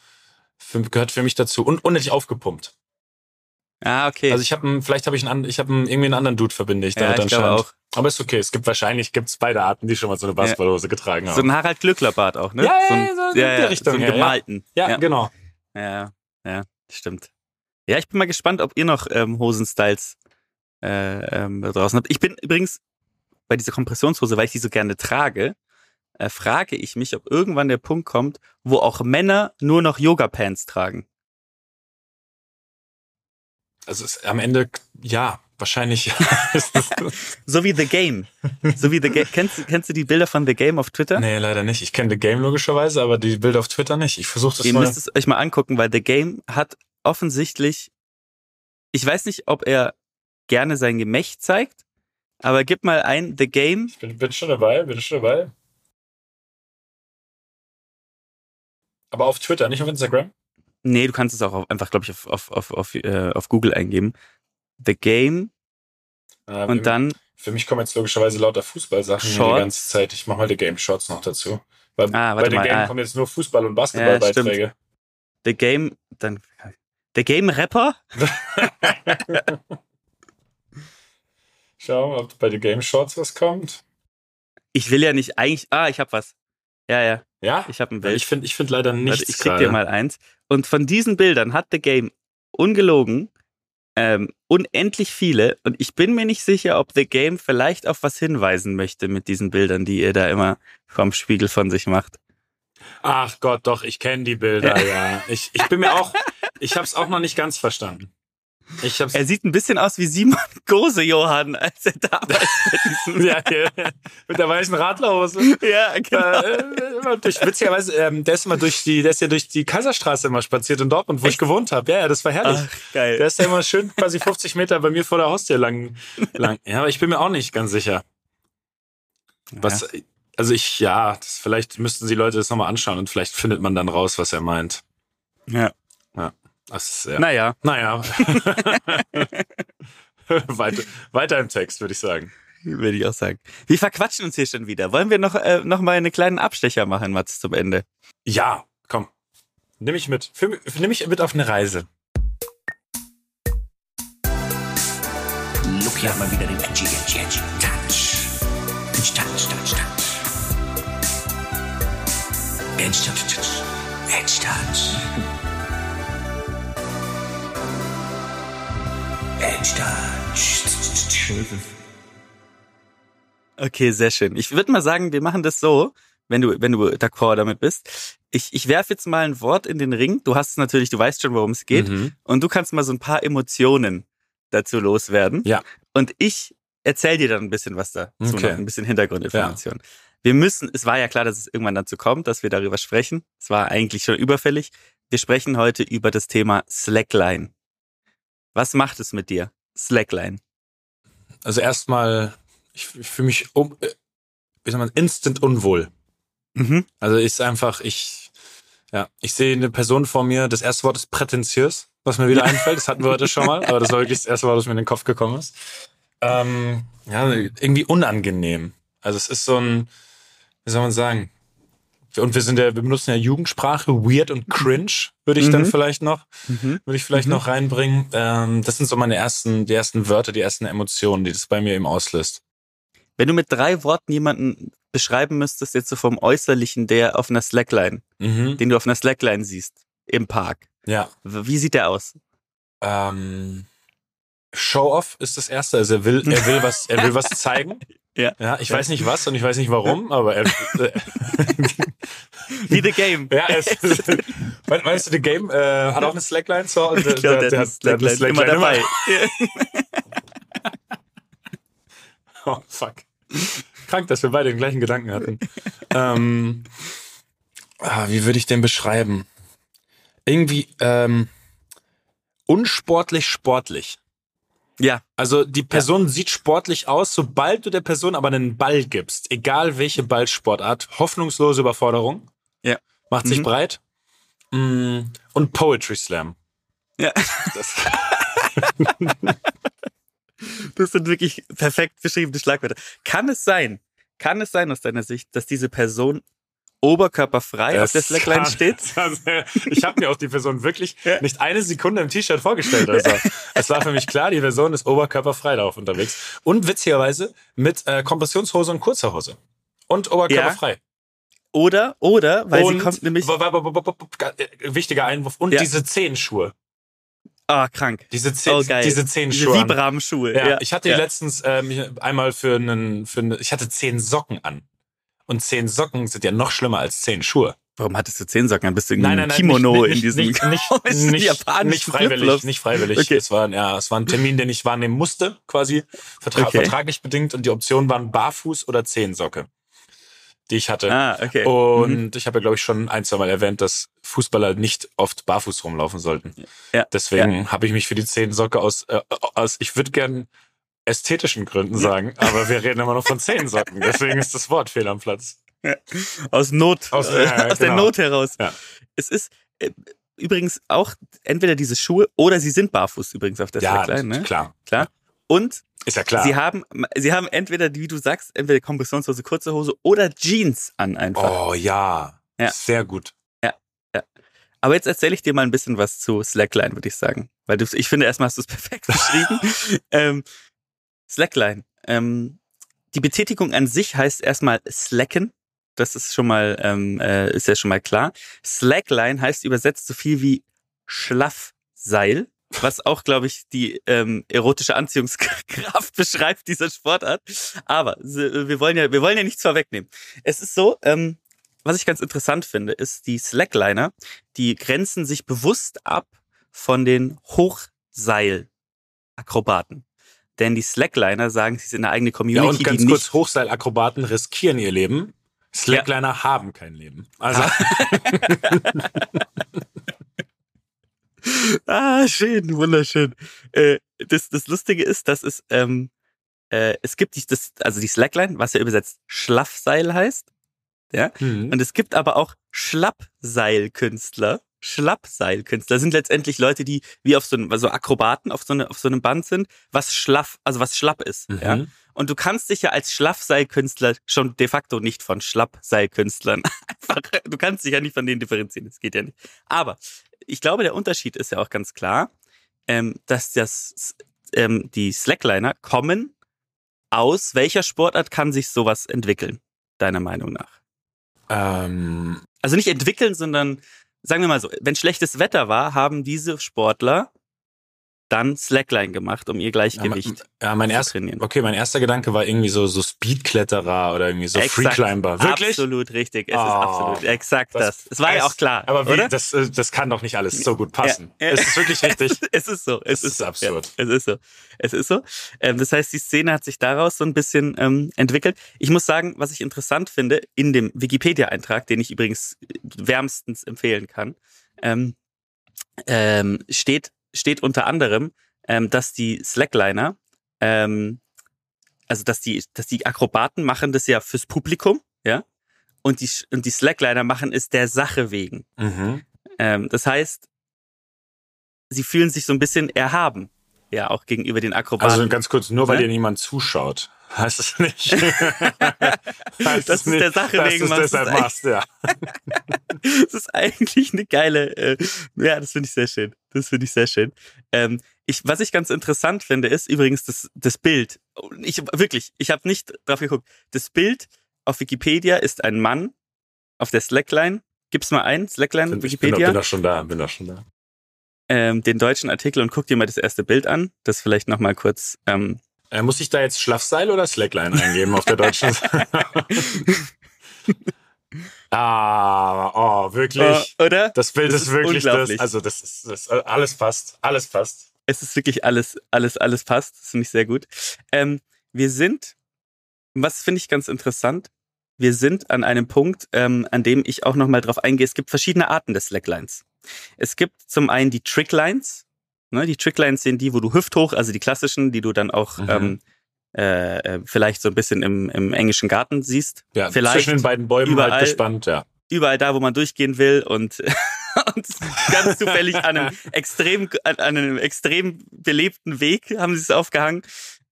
für, gehört für mich dazu. Und unendlich aufgepumpt. Ah, okay. Also ich habe vielleicht habe ich einen, ich habe irgendwie einen anderen Dude verbinde ich ja, damit ich glaube anscheinend. auch. Aber ist okay. Es gibt wahrscheinlich gibt's beide Arten, die schon mal so eine Basketballhose getragen haben. So ein Harald Glückler-Bart auch, ne? Ja, ja, so ein, so in die Richtung, so einen ja, ja. gemalten. ja, ja. genau. Ja, ja, stimmt. Ja, ich bin mal gespannt, ob ihr noch ähm, Hosenstyles äh, ähm, draußen habt. Ich bin übrigens bei dieser Kompressionshose, weil ich die so gerne trage, äh, frage ich mich, ob irgendwann der Punkt kommt, wo auch Männer nur noch Yoga-Pants tragen. Also es, am Ende ja, wahrscheinlich ist das, So wie The Game. So wie The Game. Kennst, du- kennst du die Bilder von The Game auf Twitter? Nee, leider nicht. Ich kenne The Game logischerweise, aber die Bilder auf Twitter nicht. Ich versuche das Ihr mal. müsst es euch mal angucken, weil The Game hat offensichtlich, ich weiß nicht, ob er gerne sein Gemächt zeigt, aber gib mal ein The Game Ich bin, bin schon dabei, bin schon dabei. Aber auf Twitter, nicht auf Instagram? Nee, du kannst es auch auf, einfach, glaube ich, auf, auf, auf, auf, äh, auf Google eingeben. The Game Ähm, und dann, Für mich kommen jetzt logischerweise lauter Fußballsachen die ganze Zeit. Ich mache mal die Game Shorts noch dazu. Weil Ah, bei warte The mal, Game ah. kommen jetzt nur Fußball- und Basketballbeiträge. The Game, dann The Game Rapper? Schau mal, ob bei The Game Shorts was kommt. Ich will ja nicht eigentlich, ah, ich hab was. Ja, ja, Ja? ich hab ein Bild. ich finde ich find leider Warte, nichts ich krieg gerade. dir mal eins. Und von diesen Bildern hat The Game ungelogen ähm, unendlich viele. Und ich bin mir nicht sicher, ob The Game vielleicht auf was hinweisen möchte mit diesen Bildern, die ihr da immer vom Spiegel von sich macht. Ach Gott, doch, ich kenne die Bilder, ja. Ich, ich bin mir auch, ich habe es auch noch nicht ganz verstanden. Er sieht ein bisschen aus wie Simon Gose Johann, als er damals mit diesem ja, ja, mit der weißen Radlerhose. Ja, genau. Äh, immer durch, witzigerweise, ähm, der ist immer durch die, der ist ja durch die Kaiserstraße immer spaziert in Dortmund, wo ich gewohnt habe. Ja, ja, das war herrlich. Ach, geil. Der ist ja immer schön quasi 50 Meter bei mir vor der Haustür lang. lang. Ja, aber ich bin mir auch nicht ganz sicher. Was, also ich, ja, das, vielleicht müssten die Leute das nochmal anschauen und vielleicht findet man dann raus, was er meint. ja. Das ist, ja. Naja, Naja. weiter, weiter im Text, würde ich sagen. würde ich auch sagen. Wir verquatschen uns hier schon wieder. Wollen wir noch, äh, noch mal einen kleinen Abstecher machen, Mats, zum Ende? Ja, komm. Nimm mich mit. Für, nimm mich mit auf eine Reise. Lucky hat mal wieder den Edgy, Edgy, Edgy Touch. Edgy Touch, Touch, Touch. Edgy Touch, Touch. Edgy Touch. Okay, sehr schön. Ich würde mal sagen, wir machen das so, wenn du, wenn du d'accord damit bist. Ich, ich werfe jetzt mal ein Wort in den Ring. Du hast es natürlich, du weißt schon, worum es geht. Mhm. Und du kannst mal so ein paar Emotionen dazu loswerden. Ja. Und ich erzähl dir dann ein bisschen was dazu, Okay. ein bisschen Hintergrundinformation. Wir müssen, es war ja klar, dass es irgendwann dazu kommt, dass wir darüber sprechen. Es war eigentlich schon überfällig. Wir sprechen heute über das Thema Slackline. Was macht es mit dir? Slackline. Also erstmal, ich, ich fühle mich um, äh, wie soll man, instant unwohl. Mhm. Also ist einfach, ich, ja, ich sehe eine Person vor mir. Das erste Wort ist prätentiös, was mir wieder einfällt. Das hatten wir heute schon mal, aber das war wirklich das erste Wort, das mir in den Kopf gekommen ist. Ähm, ja, irgendwie unangenehm. Also es ist so ein, wie soll man sagen? Und wir sind ja, wir benutzen ja Jugendsprache, weird und cringe, würde ich dann Mhm. vielleicht noch, Mhm. würde ich vielleicht Mhm. noch reinbringen. Ähm, das sind so meine ersten, die ersten Wörter, die ersten Emotionen, die das bei mir eben auslöst. Wenn du mit drei Worten jemanden beschreiben müsstest, jetzt so vom Äußerlichen, der auf einer Slackline, Mhm. den du auf einer Slackline siehst, im Park, Ja. wie sieht der aus? Ähm, Show-off ist das erste. Also er will, er will was, er will was zeigen. Ja. Ja, ich weiß nicht was und ich weiß nicht warum, aber er, Wie The Game. ja, es, meinst du, The Game äh, hat auch eine Slackline? So, Ich glaube, der, hat eine Slackline immer dabei. Oh, fuck. Krank, dass wir beide den gleichen Gedanken hatten. ähm, ah, wie würde ich den beschreiben? Irgendwie ähm, unsportlich sportlich. Ja, Also die Person sieht sportlich aus, sobald du der Person aber einen Ball gibst, egal welche Ballsportart, hoffnungslose Überforderung. Ja. Macht sich Mhm. breit. Mm, Und Poetry Slam. ja. Das, Das sind wirklich perfekt beschriebene Schlagwörter. Kann es sein, kann es sein aus deiner Sicht, dass diese Person oberkörperfrei auf der Das Slackline steht? das- Ich habe mir auch die Person wirklich Ja. nicht eine Sekunde im T-Shirt vorgestellt. Also. es war für mich klar, die Person ist oberkörperfrei darauf unterwegs. Und witzigerweise mit äh, Kompressionshose und kurzer Hose. Und oberkörperfrei. Oder, oder, weil und, sie kommt nämlich, äh, Wichtiger Einwurf. Und Ja. diese Zehenschuhe. ah, krank. Diese, Zeh Oh, geil. diese Diese Zehenschuhe. an. Vibram-Schuhe. Ja, Ja, ich hatte ja. letztens ähm, einmal für einen, für eine, ich hatte zehn Socken an. Und zehn Socken sind ja noch schlimmer als zehn Schuhe. Warum hattest du zehn Socken an? Bist du in Nein, nein, nein, Kimono nicht, in diesem nicht, nicht, nicht, nicht freiwillig, nicht freiwillig. Okay. Es war, ja, es war ein Termin, den ich wahrnehmen musste, quasi vertra Okay. vertraglich bedingt. Und die Optionen waren Barfuß oder Zehensocke, die ich hatte. Ah, okay. Und Mhm. ich habe ja, glaube ich, schon ein, zwei Mal erwähnt, dass Fußballer nicht oft barfuß rumlaufen sollten. Ja. Deswegen habe ich mich für die Zehensocke aus, äh, aus ich würde gern ästhetischen Gründen sagen, aber wir reden immer noch von Zehensocken. Deswegen ist das Wort fehl am Platz. Aus Not, Aus- äh, ja, ja, aus der genau. Not heraus. Ja. Es ist äh, übrigens auch entweder diese Schuhe oder sie sind barfuß übrigens auf der Ja, Slackline, ne? klar. Klar. Und Ist ja klar. sie haben, sie haben entweder, wie du sagst, entweder Kompressionshose, kurze Hose oder Jeans an einfach. Oh ja. Ja. Sehr gut. Aber jetzt erzähle ich dir mal ein bisschen was zu Slackline, würde ich sagen. Weil du, ich finde, erstmal hast du es perfekt beschrieben. ähm, Slackline. Ähm, die Betätigung an sich heißt erstmal slacken. Das ist schon mal, ähm, äh, ist ja schon mal klar. Slackline heißt übersetzt so viel wie Schlaffseil, was auch, glaube ich, die ähm, erotische Anziehungskraft beschreibt dieser Sportart. Aber wir wollen ja, wir wollen ja nichts vorwegnehmen. Es ist so, ähm, was ich ganz interessant finde, ist die Slackliner, die grenzen sich bewusst ab von den Hochseilakrobaten. Denn die Slackliner sagen, sie sind eine eigene Ja, Community, und ganz kurz, Hochseilakrobaten riskieren ihr Leben. Slackliner haben kein Leben. Also, Ah, schön, wunderschön. Äh, das, das Lustige ist, dass es, ähm, äh, es gibt die, das, also die Slackline, was ja übersetzt Schlaffseil heißt. Ja. hm. Und es gibt aber auch Schlappseilkünstler. Schlappseilkünstler sind letztendlich Leute, die wie auf so einem, also Akrobaten auf so, eine, auf so einem Band sind, was schlaff, also was schlapp ist. Mhm. Ja. Und du kannst dich ja als Schlaffseilkünstler schon de facto nicht von Schlappseilkünstlern einfach, du kannst dich ja nicht von denen differenzieren, das geht ja nicht. Aber ich glaube, der Unterschied ist ja auch ganz klar, ähm, dass das, ähm, die Slackliner kommen aus welcher Sportart kann sich sowas entwickeln, deiner Meinung nach? ähm, Also nicht entwickeln, sondern sagen wir mal so, wenn schlechtes Wetter war, haben diese Sportler dann Slackline gemacht, um ihr Gleichgewicht ja, mein zu erster, trainieren. okay, mein erster Gedanke war irgendwie so, so Speedkletterer oder irgendwie so Exakt. Freeclimber. Wirklich? Absolut richtig. Es Oh, ist absolut exakt das. Es war ja auch klar, Aber wie? Das, äh, das kann doch nicht alles so gut passen. Ja, ja. Es ist wirklich richtig. es ist so. Es Es ist absurd. Ja, es ist so. Es ist so. Ähm, das heißt, die Szene hat sich daraus so ein bisschen ähm, entwickelt. Ich muss sagen, was ich interessant finde, in dem Wikipedia-Eintrag, den ich übrigens wärmstens empfehlen kann, ähm, ähm, steht, steht unter anderem, ähm, dass die Slackliner, ähm, also dass die, dass die Akrobaten machen das ja fürs Publikum, ja, und die, und die Slackliner machen es der Sache wegen. Mhm. Ähm, das heißt, sie fühlen sich so ein bisschen erhaben. ja auch gegenüber den Akrobaten. Also ganz kurz, nur weil Ne? dir niemand zuschaut, heißt es nicht. heißt Das ist der Sache wegen, du deshalb es machst, ja. das ist eigentlich eine geile, äh, ja, das finde ich sehr schön. Das finde ich sehr schön. Ähm, ich, was ich ganz interessant finde, ist übrigens das, das Bild. Ich wirklich, ich habe nicht drauf geguckt. Das Bild auf Wikipedia ist ein Mann auf der Slackline. Gib's mal ein, Slackline, Ich bin, Wikipedia, bin doch schon da, bin doch schon da. ähm, den deutschen Artikel und guck dir mal das erste Bild an. Das vielleicht noch mal kurz. Ähm, Äh, muss ich da jetzt Schlafseil oder Slackline eingeben auf der deutschen Seite? ah, oh, wirklich. äh, oder? Das Bild das ist, ist wirklich das. Also, das ist, das, alles passt. Alles passt. es ist wirklich alles, alles, alles passt. Das finde ich sehr gut. Ähm, wir sind, was finde ich ganz interessant, wir sind an einem Punkt, ähm, an dem ich auch nochmal drauf eingehe. Es gibt verschiedene Arten des Slacklines. Es gibt zum einen die Tricklines. Ne, die Tricklines sind die, wo du hüfthoch, also die klassischen, die du dann auch Mhm. ähm, äh, äh, vielleicht so ein bisschen im, im englischen Garten siehst. Ja, Vielleicht zwischen den beiden Bäumen überall- halt gespannt, ja. überall da, wo man durchgehen will und, und ganz zufällig an einem extrem, an einem extrem belebten Weg haben sie es aufgehangen.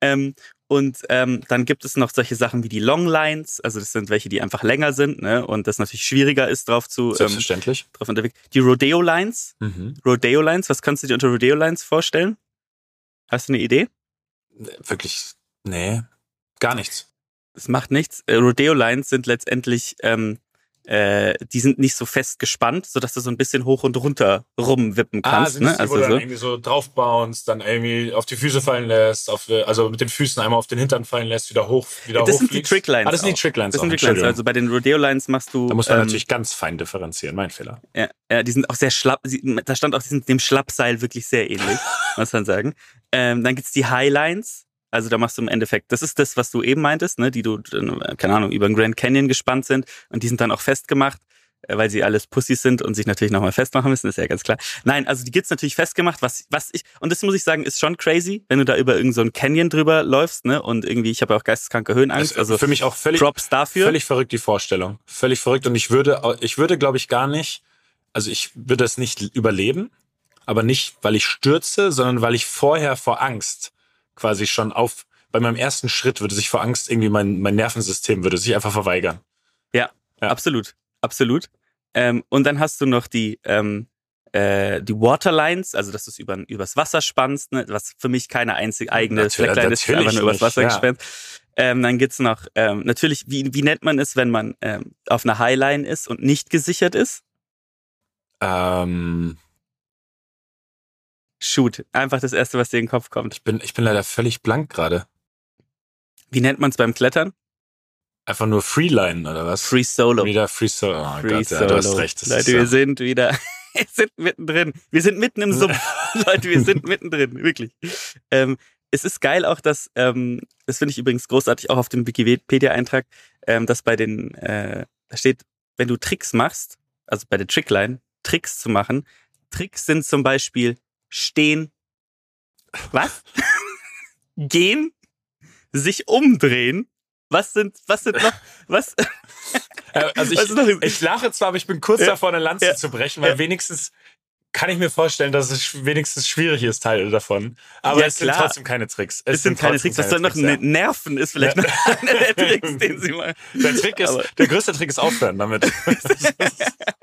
Ähm, und ähm, dann gibt es noch solche Sachen wie die Longlines, also das sind welche, die einfach länger sind, ne? Und das natürlich schwieriger ist, drauf zu ähm, Selbstverständlich. drauf unterwegs. Die Rodeo Lines, Mhm. Rodeo Lines, was kannst du dir unter Rodeo Lines vorstellen? Hast du eine Idee? Wirklich, nee, gar nichts. Es macht nichts. Äh, Rodeo Lines sind letztendlich, ähm, äh, die sind nicht so fest gespannt, sodass du so ein bisschen hoch und runter rumwippen kannst. sind ne? die, Also wo du dann so. irgendwie so draufbounst, dann irgendwie auf die Füße fallen lässt, auf, äh, also mit den Füßen einmal auf den Hintern fallen lässt, wieder hoch, wieder Das sind die. Tricklines. Ah, das sind die. Tricklines. Das sind Tricklines. Also bei den Rodeo Lines machst du. da muss man ähm, natürlich ganz fein differenzieren, mein Fehler. Ja, ja, die sind auch sehr schlapp. Da stand auch, die sind dem Schlappseil wirklich sehr ähnlich, muss man sagen. Ähm, dann gibt's die Highlines. Also da machst du im Endeffekt, das ist das, was du eben meintest, ne, die du, äh, keine Ahnung, über den Grand Canyon gespannt sind und die sind dann auch festgemacht, äh, weil sie alles Pussys sind und sich natürlich nochmal festmachen müssen, ist ja ganz klar. Nein, also die gibt's natürlich festgemacht, was, was ich, und das muss ich sagen, ist schon crazy, wenn du da über irgendeinen so einen Canyon drüber läufst, ne, und irgendwie, ich habe ja auch geisteskranke Höhenangst, also für mich auch völlig, Props dafür. völlig verrückt die Vorstellung. Völlig verrückt und ich würde, ich würde glaube ich gar nicht, also ich würde das nicht überleben, aber nicht, weil ich stürze, sondern weil ich vorher vor Angst quasi schon auf, bei meinem ersten Schritt würde sich vor Angst irgendwie mein, mein Nervensystem würde sich einfach verweigern. Ja. Absolut, absolut. Ähm, und dann hast du noch die, ähm, äh, die Waterlines, also dass du es über, übers Wasser spannst, ne, was für mich keine einzige eigene Slackline ist, einfach nur übers Wasser ja. gespannt. Ähm, dann gibt's noch, ähm, natürlich, wie, wie nennt man es, wenn man ähm, auf einer Highline ist und nicht gesichert ist? Ähm, Shoot, einfach das erste, was dir in den Kopf kommt. ich bin, ich bin leider völlig blank gerade. Wie nennt man es beim Klettern? Einfach nur Freeline oder was? Free Solo. Wieder Free Solo. Oh Free Gott, Solo. ja, du hast recht. Das Leute, wir ja, sind wieder, wir sind mittendrin. Wir sind mitten im Sumpf. Leute, wir sind mittendrin, wirklich. Ähm, es ist geil auch, dass, ähm, das finde ich übrigens großartig, auch auf dem Wikipedia-Eintrag, ähm, dass bei den, äh, da steht, wenn du Tricks machst, also bei der Trickline, Tricks zu machen, Tricks sind zum Beispiel stehen, was? Gehen, sich umdrehen, was sind, was sind noch, was, also ich, ich lache zwar, aber ich bin kurz Ja. davor, eine Lanze Ja. zu brechen, weil Ja. wenigstens kann ich mir vorstellen, dass es wenigstens schwierig ist, Teile davon. Aber Ja, es sind klar. trotzdem keine Tricks. Es sind keine trotzdem Tricks. Was soll noch ja. ne- nerven ist vielleicht Ja. noch einer der Tricks, den sie machen. Der Trick ist, Aber- der größte Trick ist aufhören damit.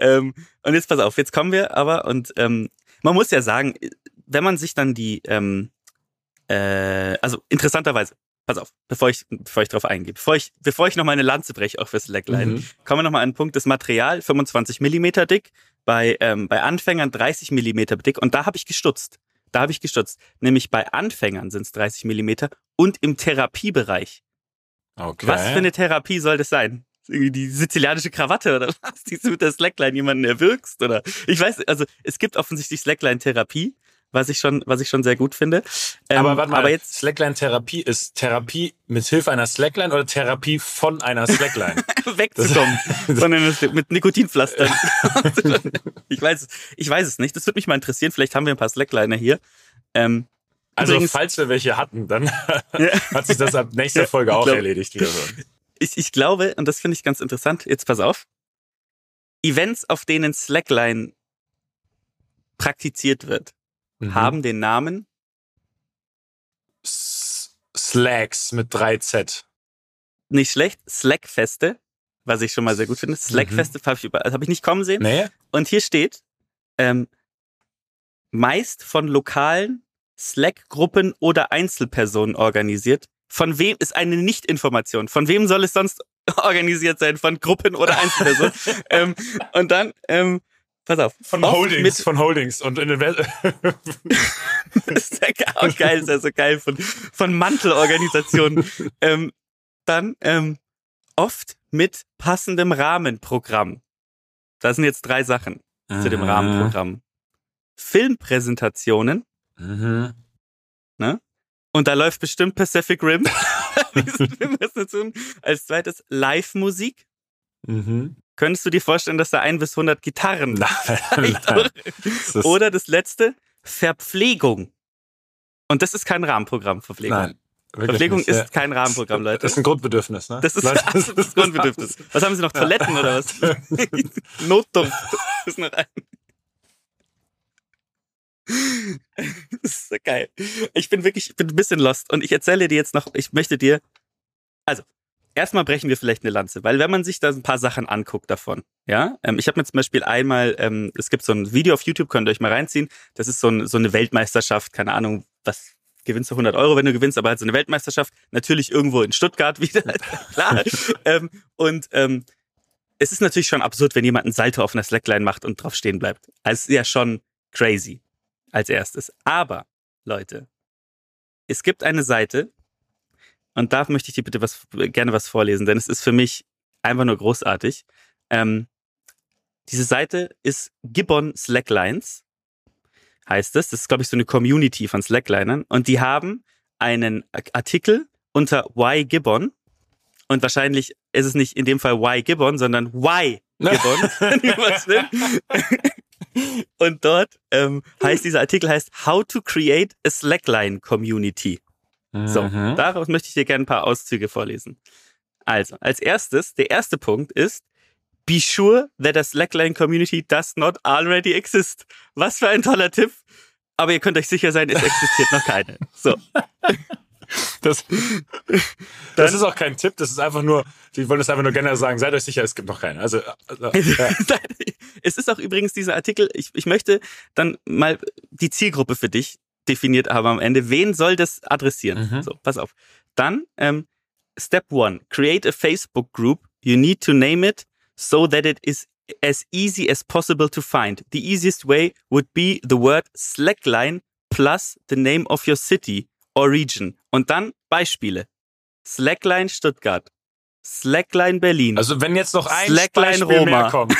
Ähm, und jetzt pass auf, jetzt kommen wir aber und ähm, man muss ja sagen, wenn man sich dann die, ähm, äh, also interessanterweise, pass auf, bevor ich, bevor ich drauf eingehe, bevor ich, bevor ich noch mal eine Lanze breche, auch fürs Slackline, Mhm. kommen wir noch mal an den Punkt, das Material 25 Millimeter dick, bei, ähm, bei Anfängern 30 Millimeter dick und da habe ich gestutzt. Da habe ich gestutzt. Nämlich bei Anfängern sind es 30 Millimeter und im Therapiebereich Okay. Was für eine Therapie soll das sein? Irgendwie die sizilianische Krawatte oder was? Die du mit der Slackline jemanden erwürgst oder ich weiß, also es gibt offensichtlich Slackline-Therapie, was ich schon, was ich schon sehr gut finde. Ähm, aber warte mal, aber jetzt Slackline-Therapie ist Therapie mit Hilfe einer Slackline oder Therapie von einer Slackline? wegzukommen, sondern es- mit Nikotinpflastern. ich weiß, es- ich weiß es nicht. Das würde mich mal interessieren. Vielleicht haben wir ein paar Slackliner hier. Ähm, Also Übrigens- falls wir welche hatten, dann hat sich das ab nächster Folge auch glaub- erledigt wieder so. Ich, ich glaube, und das finde ich ganz interessant, jetzt pass auf, Events, auf denen Slackline praktiziert wird, Mhm. haben den Namen S Slacks mit 3Z. nicht schlecht, Slackfeste, was ich schon mal sehr gut finde. Slackfeste habe ich, über- hab ich nicht kommen sehen. Nee? Und hier steht, ähm, meist von lokalen Slack-Gruppen oder Einzelpersonen organisiert. Von wem ist eine Nicht-Information? Von wem soll es sonst organisiert sein? Von Gruppen oder Einzelpersonen? ähm, und dann, ähm, pass auf. Von Holdings, Mit, von Holdings und in ist ja auch geil, ist ja so geil von, von Mantelorganisationen. ähm, dann ähm, oft mit passendem Rahmenprogramm. Das sind jetzt drei Sachen zu dem Rahmenprogramm. Filmpräsentationen Mhm. Und da läuft bestimmt Pacific Rim. Als zweites Live-Musik. Mhm. Könntest du dir vorstellen, dass da ein bis 100 Gitarren Nein, nein. Das Oder das letzte, Verpflegung. Und das ist kein Rahmenprogramm, Verpflegung. Nein. Verpflegung nicht. ist Ja. kein Rahmenprogramm, Leute. Das ist ein Grundbedürfnis, ne? Das ist Leute, absolutes Grundbedürfnis. Was haben Sie noch? Toiletten oder was? Notdurft ist noch ein. Das ist so geil. Ich bin wirklich, ich bin ein bisschen lost und ich erzähle dir jetzt noch, ich möchte dir, also, erstmal brechen wir vielleicht eine Lanze, weil wenn man sich da ein paar Sachen anguckt davon, ja, ähm, ich habe mir zum Beispiel einmal, ähm, es gibt so ein Video auf YouTube, könnt ihr euch mal reinziehen, das ist so, ein, so eine Weltmeisterschaft, keine Ahnung, was gewinnst du 100 Euro, wenn du gewinnst, aber halt so eine Weltmeisterschaft, natürlich irgendwo in Stuttgart wieder, klar. ähm, und ähm, es ist natürlich schon absurd, wenn jemand einen Salto auf einer Slackline macht und drauf stehen bleibt. Also ist ja schon crazy als erstes. Aber, Leute, es gibt eine Seite, und da möchte ich dir bitte was, gerne was vorlesen, denn es ist für mich einfach nur großartig. Ähm, diese Seite ist Gibbon Slacklines, heißt es. Das ist, glaube ich, so eine Community von Slacklinern. Und die haben einen Artikel unter Why Gibbon. Und wahrscheinlich ist es nicht in dem Fall Why Gibbon, sondern Why Gibbon. Und dort ähm, heißt dieser Artikel heißt How to Create a Slackline Community. So, Mhm. daraus möchte ich dir gerne ein paar Auszüge vorlesen. Also, als erstes, der erste Punkt ist, be sure that a Slackline Community does not already exist. Was für ein toller Tipp. Aber ihr könnt euch sicher sein, es existiert noch keine. So. Das, das ist auch kein Tipp, das ist einfach nur, die wollen das einfach nur generell sagen, seid euch sicher, es gibt noch keine. Also, also ja. es ist auch übrigens dieser Artikel, ich, ich möchte dann mal die Zielgruppe für dich definiert haben am Ende. Wen soll das adressieren? Mhm. So, pass auf. Dann, ähm, Step one, create a Facebook group. You need to name it so that it is as easy as possible to find. The easiest way would be the word slackline plus the name of your city or region. Und dann Beispiele. Slackline Stuttgart. Slackline Berlin. also wenn jetzt noch ein Slackline Beispiel Roma. mehr kommt.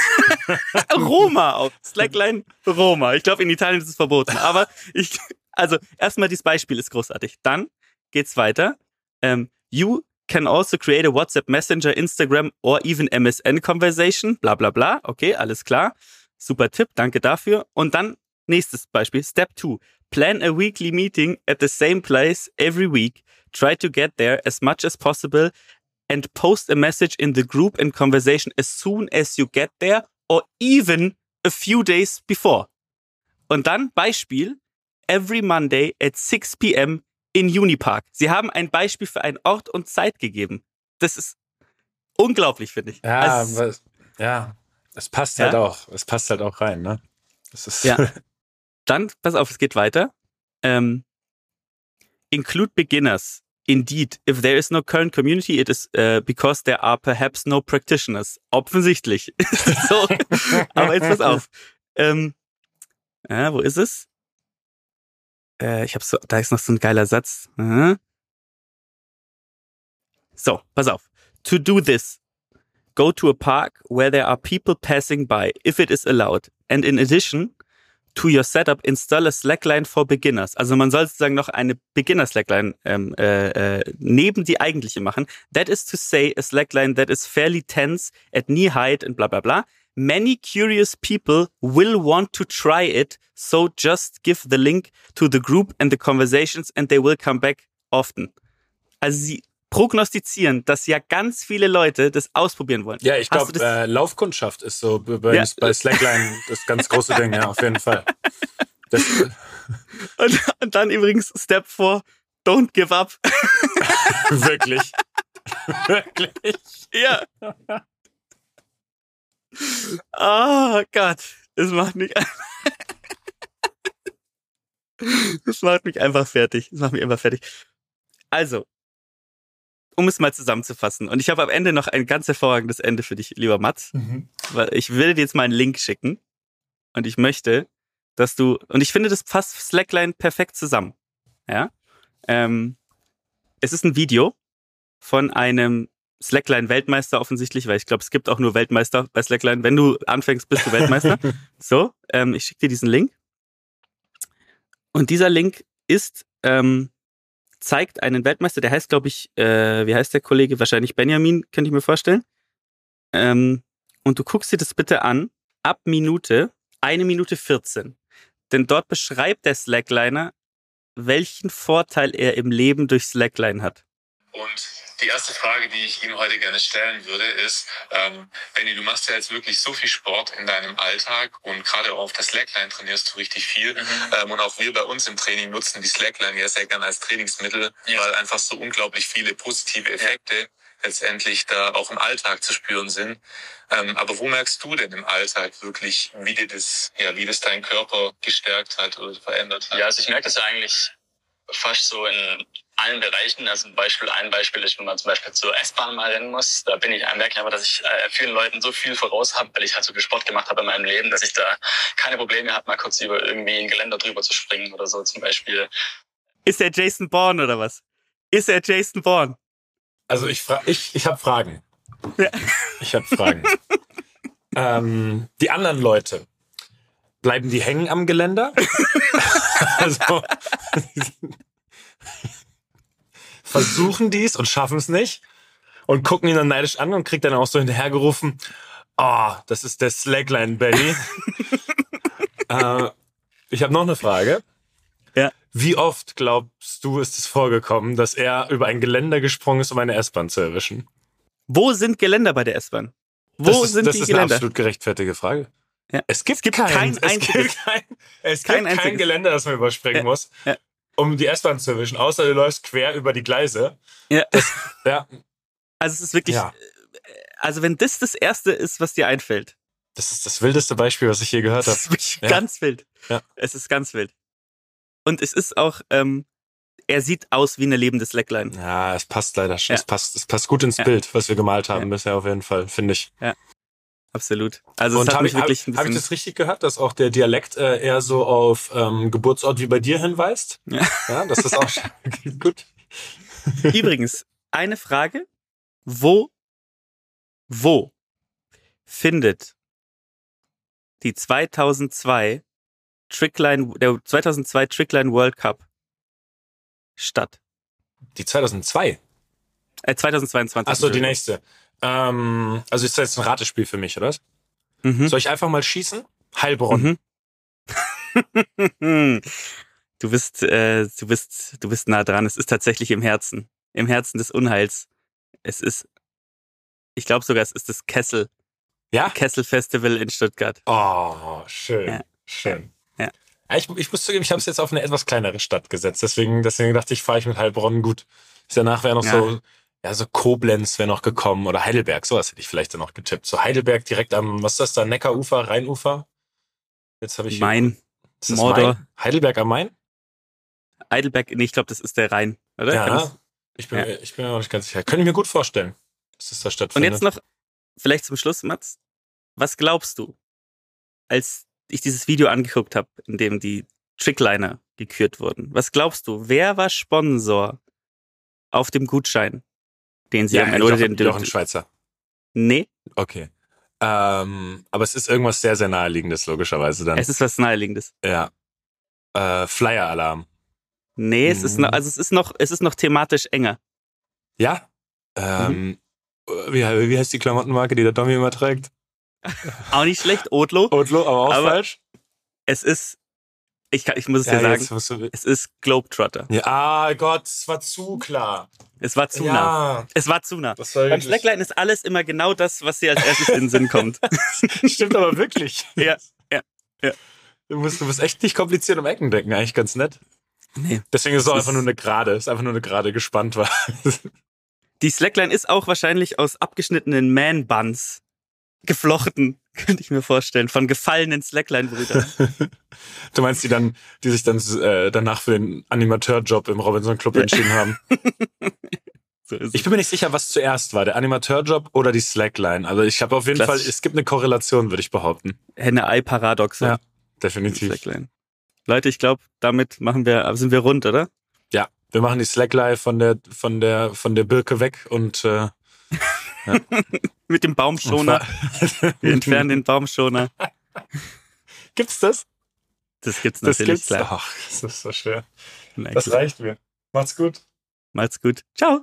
Roma auch. Slackline Roma. Ich glaube, in Italien ist es verboten. Aber ich, also erstmal dieses Beispiel ist großartig. Dann geht's weiter. Ähm, you can also create a WhatsApp Messenger, Instagram or even MSN Conversation. Bla bla bla. Okay, alles klar. Super Tipp, danke dafür. Und dann nächstes Beispiel. Step 2. Plan a weekly meeting at the same place every week. Try to get there as much as possible and post a message in the group and conversation as soon as you get there or even a few days before. Und dann Beispiel, every Monday at 6 p.m. in Unipark. Sie haben ein Beispiel für einen Ort und Zeit gegeben. Das ist unglaublich, finde ich. Ja, Also, aber, ja, es passt Ja? halt auch. Es passt halt auch rein, ne? Das ist, Ja. dann, pass auf, es geht weiter. Ähm, include beginners. Indeed, if there is no current community, it is uh, because there are perhaps no practitioners. Offensichtlich. so. Aber jetzt pass auf. Ähm, ja, wo ist es? Äh, ich habe so, da ist noch so ein geiler Satz. Aha. So, pass auf. To do this, go to a park where there are people passing by, if it is allowed. And in addition to your setup, install a Slackline for beginners. Also man soll sozusagen noch eine Beginner-Slackline ähm, äh, äh, neben die eigentliche machen. That is to say, a Slackline that is fairly tense at knee height and bla bla bla. Many curious people will want to try it, so just give the link to the group and the conversations and they will come back often. Also sie prognostizieren, dass ja ganz viele Leute das ausprobieren wollen. Ja, ich glaube, äh, Laufkundschaft ist so bei, Ja. bei Slackline das ganz große Ding, ja, auf jeden Fall. Das, Und, und dann übrigens Step 4, don't give up. Wirklich. Wirklich. Ja. Oh Gott, das macht mich Das macht mich einfach fertig. Das macht mich einfach fertig. Also, um es mal zusammenzufassen. Und ich habe am Ende noch ein ganz hervorragendes Ende für dich, lieber Mats. Weil ich will dir jetzt mal einen Link schicken. Und ich möchte, dass du, und ich finde, das passt Slackline perfekt zusammen. Ja. Ähm, es ist ein Video von einem Slackline-Weltmeister offensichtlich, weil ich glaube, es gibt auch nur Weltmeister bei Slackline. Wenn du anfängst, bist du Weltmeister. so, ähm, ich schicke dir diesen Link. Und dieser Link ist, ähm, zeigt einen Weltmeister, der heißt, glaube ich, äh, wie heißt der Kollege? Wahrscheinlich Benjamin, könnte ich mir vorstellen. Ähm, und du guckst dir das bitte an, ab Minute, eine Minute 14. Denn dort beschreibt der Slackliner, welchen Vorteil er im Leben durch Slackline hat. Und die erste Frage, die ich ihm heute gerne stellen würde, ist, ähm, Benny, du machst ja jetzt wirklich so viel Sport in deinem Alltag und gerade auf der Slackline trainierst du richtig viel. Ähm, und auch wir bei uns im Training nutzen die Slackline ja sehr gerne als Trainingsmittel, Ja. weil einfach so unglaublich viele positive Effekte letztendlich da auch im Alltag zu spüren sind. Ähm, aber wo merkst du denn im Alltag wirklich, wie dir das, ja, wie das deinen Körper gestärkt hat oder verändert hat? Ja, also ich merke das ja eigentlich fast so in allen Bereichen. Also ein Beispiel, ein Beispiel ist, wenn man zum Beispiel zur S-Bahn mal rennen muss. Da bin ich ich einfach, dass ich äh, vielen Leuten so viel voraus habe, weil ich halt so viel Sport gemacht habe in meinem Leben, dass ich da keine Probleme habe, mal kurz über irgendwie ein Geländer drüber zu springen oder so zum Beispiel. Ist er Jason Bourne oder was? Ist er Jason Bourne? Also ich fra ich, ich habe Fragen. Ja. Ich habe Fragen. ähm, die anderen Leute, bleiben die hängen am Geländer? also, versuchen dies und schaffen es nicht und gucken ihn dann neidisch an und kriegt dann auch so hinterhergerufen, oh, das ist der Slackline Benny. äh, ich habe noch eine Frage. Ja. Wie oft glaubst du, ist es vorgekommen, dass er über ein Geländer gesprungen ist, um eine S-Bahn zu erwischen? Wo sind Geländer bei der S-Bahn? Wo das ist, sind das die ist eine Geländer? absolut gerechtfertige Frage. Ja. Es gibt, Es gibt kein, kein es. Gibt kein, es Kein gibt kein einziges. Geländer, das man überspringen Ja. muss, Ja. Um die S-Bahn zu erwischen, außer du läufst quer über die Gleise. Ja. Ja, Also es ist wirklich, Ja. also wenn das das Erste ist, was dir einfällt, das ist das wildeste Beispiel, was ich je gehört das habe. ist wirklich Ja. ganz wild. Ja. Es ist ganz wild. Und es ist auch, ähm, er sieht aus wie eine lebende Slackline. Ja, es passt leider schon. Ja. Es, passt, es passt gut ins Ja. Bild, was wir gemalt haben Ja. bisher auf jeden Fall, finde ich. Absolut. Also Und habe ich, hab, hab ich das richtig gehört, dass auch der Dialekt äh, eher so auf ähm, Geburtsort wie bei dir hinweist? Ja. Ja, das ist auch gut. Übrigens, eine Frage. Wo, wo findet die 2002 Trickline, der 2002 Trickline World Cup statt? Die 2002. Äh, 2022. Achso, die nächste. Ähm, also ist das jetzt ein Ratespiel für mich, oder? Mhm. Soll ich einfach mal schießen? Heilbronn. Mhm. Du bist, äh, du bist, du bist nah dran. Es ist tatsächlich im Herzen, im Herzen des Unheils. Es ist, ich glaube sogar, es ist das Kessel, Ja? Kessel Festival in Stuttgart. Oh, schön. Ja. Schön. Ja. Ich, ich muss zugeben, ich habe es jetzt auf eine etwas kleinere Stadt gesetzt. Deswegen, deswegen dachte ich, fahre ich mit Heilbronn gut. Ist danach wäre noch Ja. so, ja, so Koblenz wäre noch gekommen oder Heidelberg, sowas hätte ich vielleicht dann noch getippt. So Heidelberg direkt am, was ist das da, Neckarufer, Rheinufer? Jetzt habe ich. Main, ist das Mordor. Main? Heidelberg am Main? Heidelberg, nee, ich glaube, das ist der Rhein, oder? Ja. Ich bin, Ja. ich bin mir noch nicht ganz sicher. Könnte ich mir gut vorstellen, dass das da Und stattfindet. jetzt noch, vielleicht zum Schluss, Mats, was glaubst du, als ich dieses Video angeguckt habe, in dem die Trickliner gekürt wurden, was glaubst du, wer war Sponsor auf dem Gutschein, den sie ja, Ende, oder Jochen, den, Jochen Schweizer. nee, Okay. Ähm, aber es ist irgendwas sehr, sehr naheliegendes, logischerweise dann. es ist was naheliegendes. ja. Äh, Flyer-Alarm. Nee, es ist Mhm. noch, also es ist noch, es ist noch thematisch enger. Ja? Ähm, wie, wie heißt die Klamottenmarke, die der Tommy immer trägt? Auch nicht schlecht, Odlo. Odlo, aber auch Aber- falsch. Es ist, ich, kann, ich muss es dir sagen, jetzt musst du, es ist Globetrotter. ja, ah Gott, es war zu klar. Es war zu nah. ja, Es war zu nah. war Beim Slackline ist alles immer genau das, was dir als erstes in den Sinn kommt. Stimmt aber wirklich. Ja, ja, ja. Du musst, du musst echt nicht kompliziert um Ecken denken, eigentlich ganz nett. Nee. Deswegen ist es auch einfach nur eine Gerade. Ist einfach nur eine Gerade gespannt war. Die Slackline ist auch wahrscheinlich aus abgeschnittenen Man-Buns geflochten, könnte ich mir vorstellen, von gefallenen Slackline-Brüdern. du meinst die dann, die sich dann äh, danach für den Animateurjob im Robinson Club entschieden haben? So Ich bin mir nicht sicher, was zuerst war, der Animateurjob oder die Slackline. Also ich habe auf jeden Klassisch. Fall, es gibt eine Korrelation, würde ich behaupten. Henne-Ei-Paradoxe. Ja, definitiv. Slackline. Leute, ich glaube, damit machen wir, sind wir rund, oder? Ja, wir machen die Slackline von der von der von der Birke weg und äh, Mit dem Baumschoner. Wir entfernen den Baumschoner. Gibt's das? Das gibt's Das natürlich, gibt's. klar. Ach, das ist so schwer. Das reicht mir. Macht's gut. Macht's gut. Ciao.